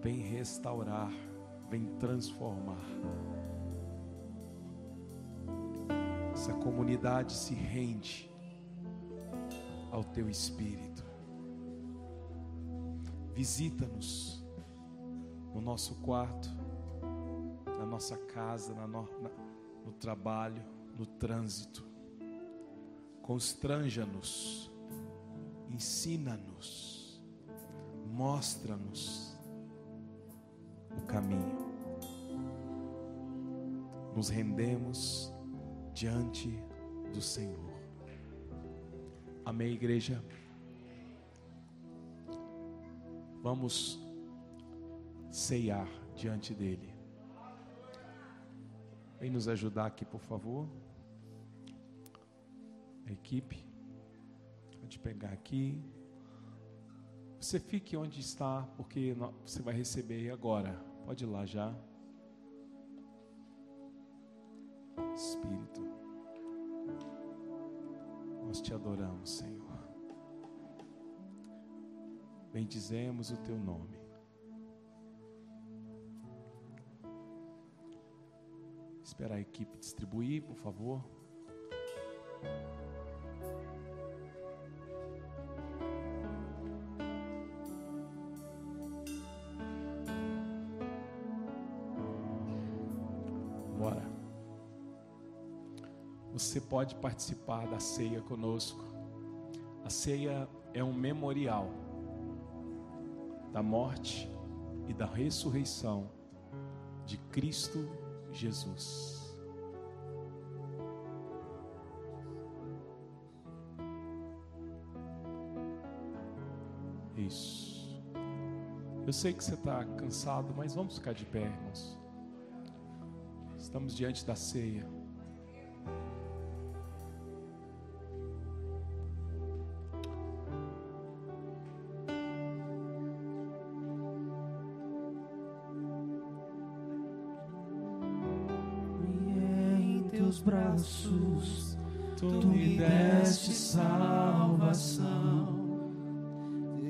vem restaurar, vem transformar. Essa comunidade se rende ao teu espírito. Visita-nos no nosso quarto, nossa casa, na no, na, no trabalho, no trânsito. Constranja-nos ensina-nos, mostra-nos o caminho. Nos rendemos diante do Senhor. Amém, igreja? Vamos ceiar diante dEle. Vem nos ajudar aqui, por favor. A equipe. Pode pegar aqui. Você fique onde está, porque você vai receber agora. Pode ir lá já. Espírito, nós te adoramos, Senhor. Bendizemos o teu nome. Espera a equipe distribuir, por favor. Bora. Você pode participar da ceia conosco. A ceia é um memorial da morte e da ressurreição de Cristo Jesus. Isso. Eu sei que você está cansado, mas vamos ficar de pé, irmãos. Estamos diante da ceia. Braços tu me deste salvação.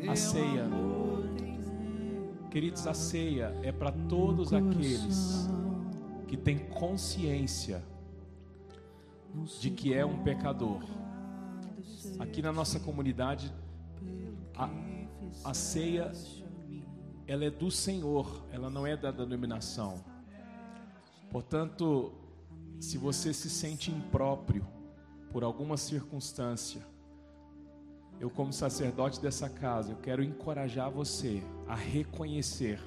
A ceia, queridos, a ceia é para todos aqueles que têm consciência de que é um pecador. Aqui na nossa comunidade, a, a ceia ela é do Senhor, ela não é da denominação. Portanto, se você se sente impróprio por alguma circunstância, eu como sacerdote dessa casa, eu quero encorajar você a reconhecer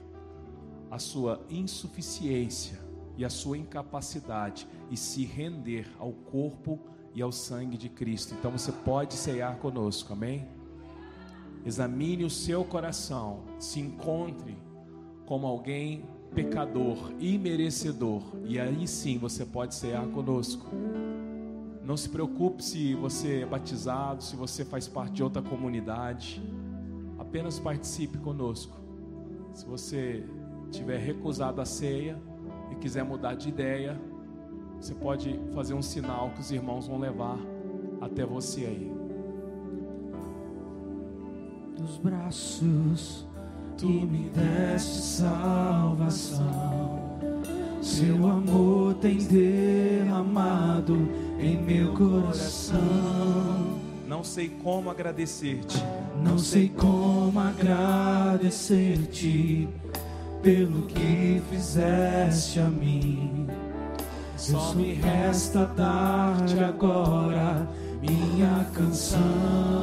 a sua insuficiência e a sua incapacidade e se render ao corpo e ao sangue de Cristo. Então você pode ceiar conosco, amém? Examine o seu coração, se encontre como alguém pecador, imerecedor, e aí sim você pode cear conosco. Não se preocupe se você é batizado, se você faz parte de outra comunidade. Apenas participe conosco. Se você tiver recusado a ceia e quiser mudar de ideia, você pode fazer um sinal que os irmãos vão levar até você aí. Dos braços tu me deste salvação. Seu amor tem derramado em meu coração. Não sei como agradecer-te. Não sei como agradecer-te pelo que fizeste a mim. Só me resta dar-te agora minha canção.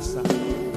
Graça.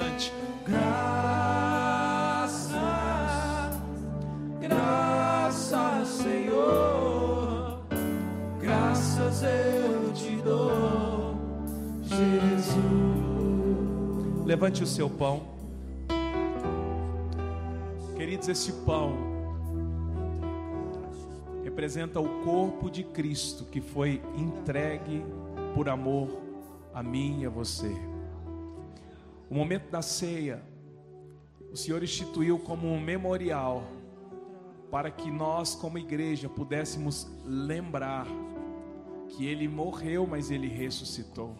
Cante. Graças, Senhor. Graças eu te dou, Jesus. Levante o seu pão. Queridos, esse pão representa o corpo de Cristo que foi entregue por amor a mim e a você. O momento da ceia, o Senhor instituiu como um memorial para que nós, como igreja, pudéssemos lembrar que Ele morreu, mas Ele ressuscitou.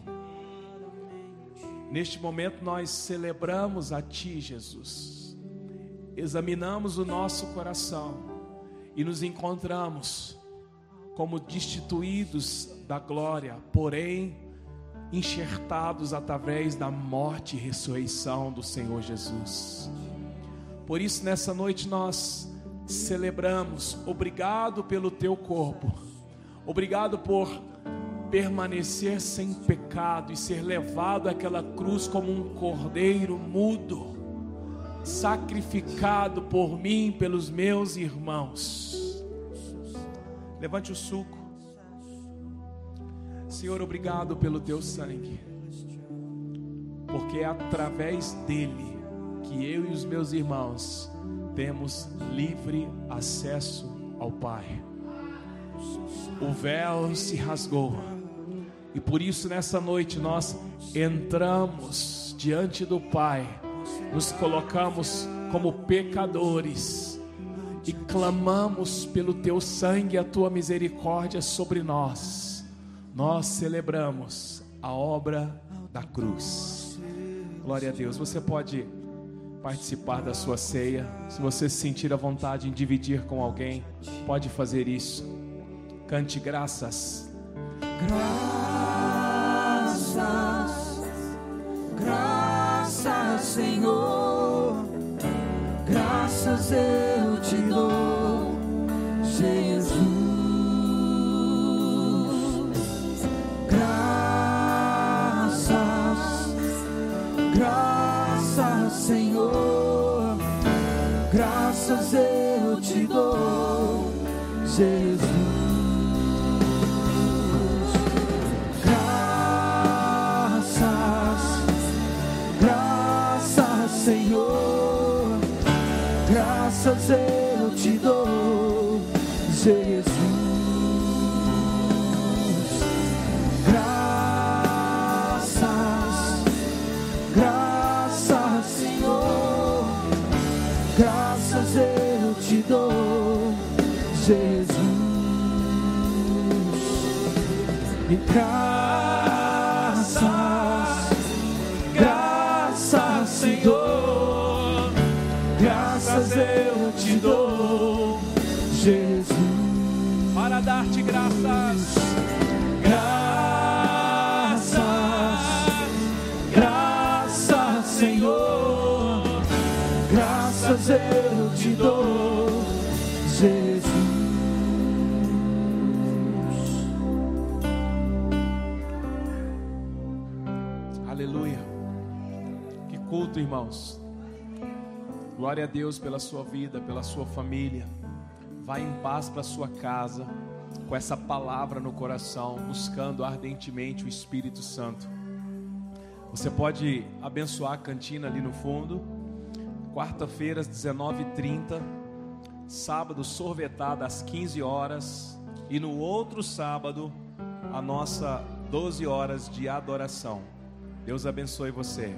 Neste momento nós celebramos a Ti, Jesus. Examinamos o nosso coração e nos encontramos como destituídos da glória, porém enxertados através da morte e ressurreição do Senhor Jesus. Por isso, nessa noite nós celebramos, obrigado pelo Teu corpo, obrigado por permanecer sem pecado e ser levado àquela cruz como um cordeiro mudo, sacrificado por mim pelos meus irmãos. Levante o suco. Senhor, obrigado pelo teu sangue, porque é através dele que eu e os meus irmãos temos livre acesso ao Pai. O véu se rasgou E por isso nessa noite nós entramos diante do Pai, nos colocamos como pecadores e clamamos pelo teu sangue e a tua misericórdia sobre nós. Nós celebramos a obra da cruz. Glória a Deus. Você pode participar da sua ceia. Se você se sentir à vontade em dividir com alguém, pode fazer isso. Cante graças. Graças, graças, Senhor. Graças eu E graças, irmãos. Glória a Deus pela sua vida, pela sua família. Vá em paz para sua casa, com essa palavra no coração, buscando ardentemente o Espírito Santo. Você pode abençoar a cantina ali no fundo. Quarta-feira às 19h30, sábado sorvetada às 15 horas e no outro sábado a nossa 12 horas de adoração. Deus abençoe você.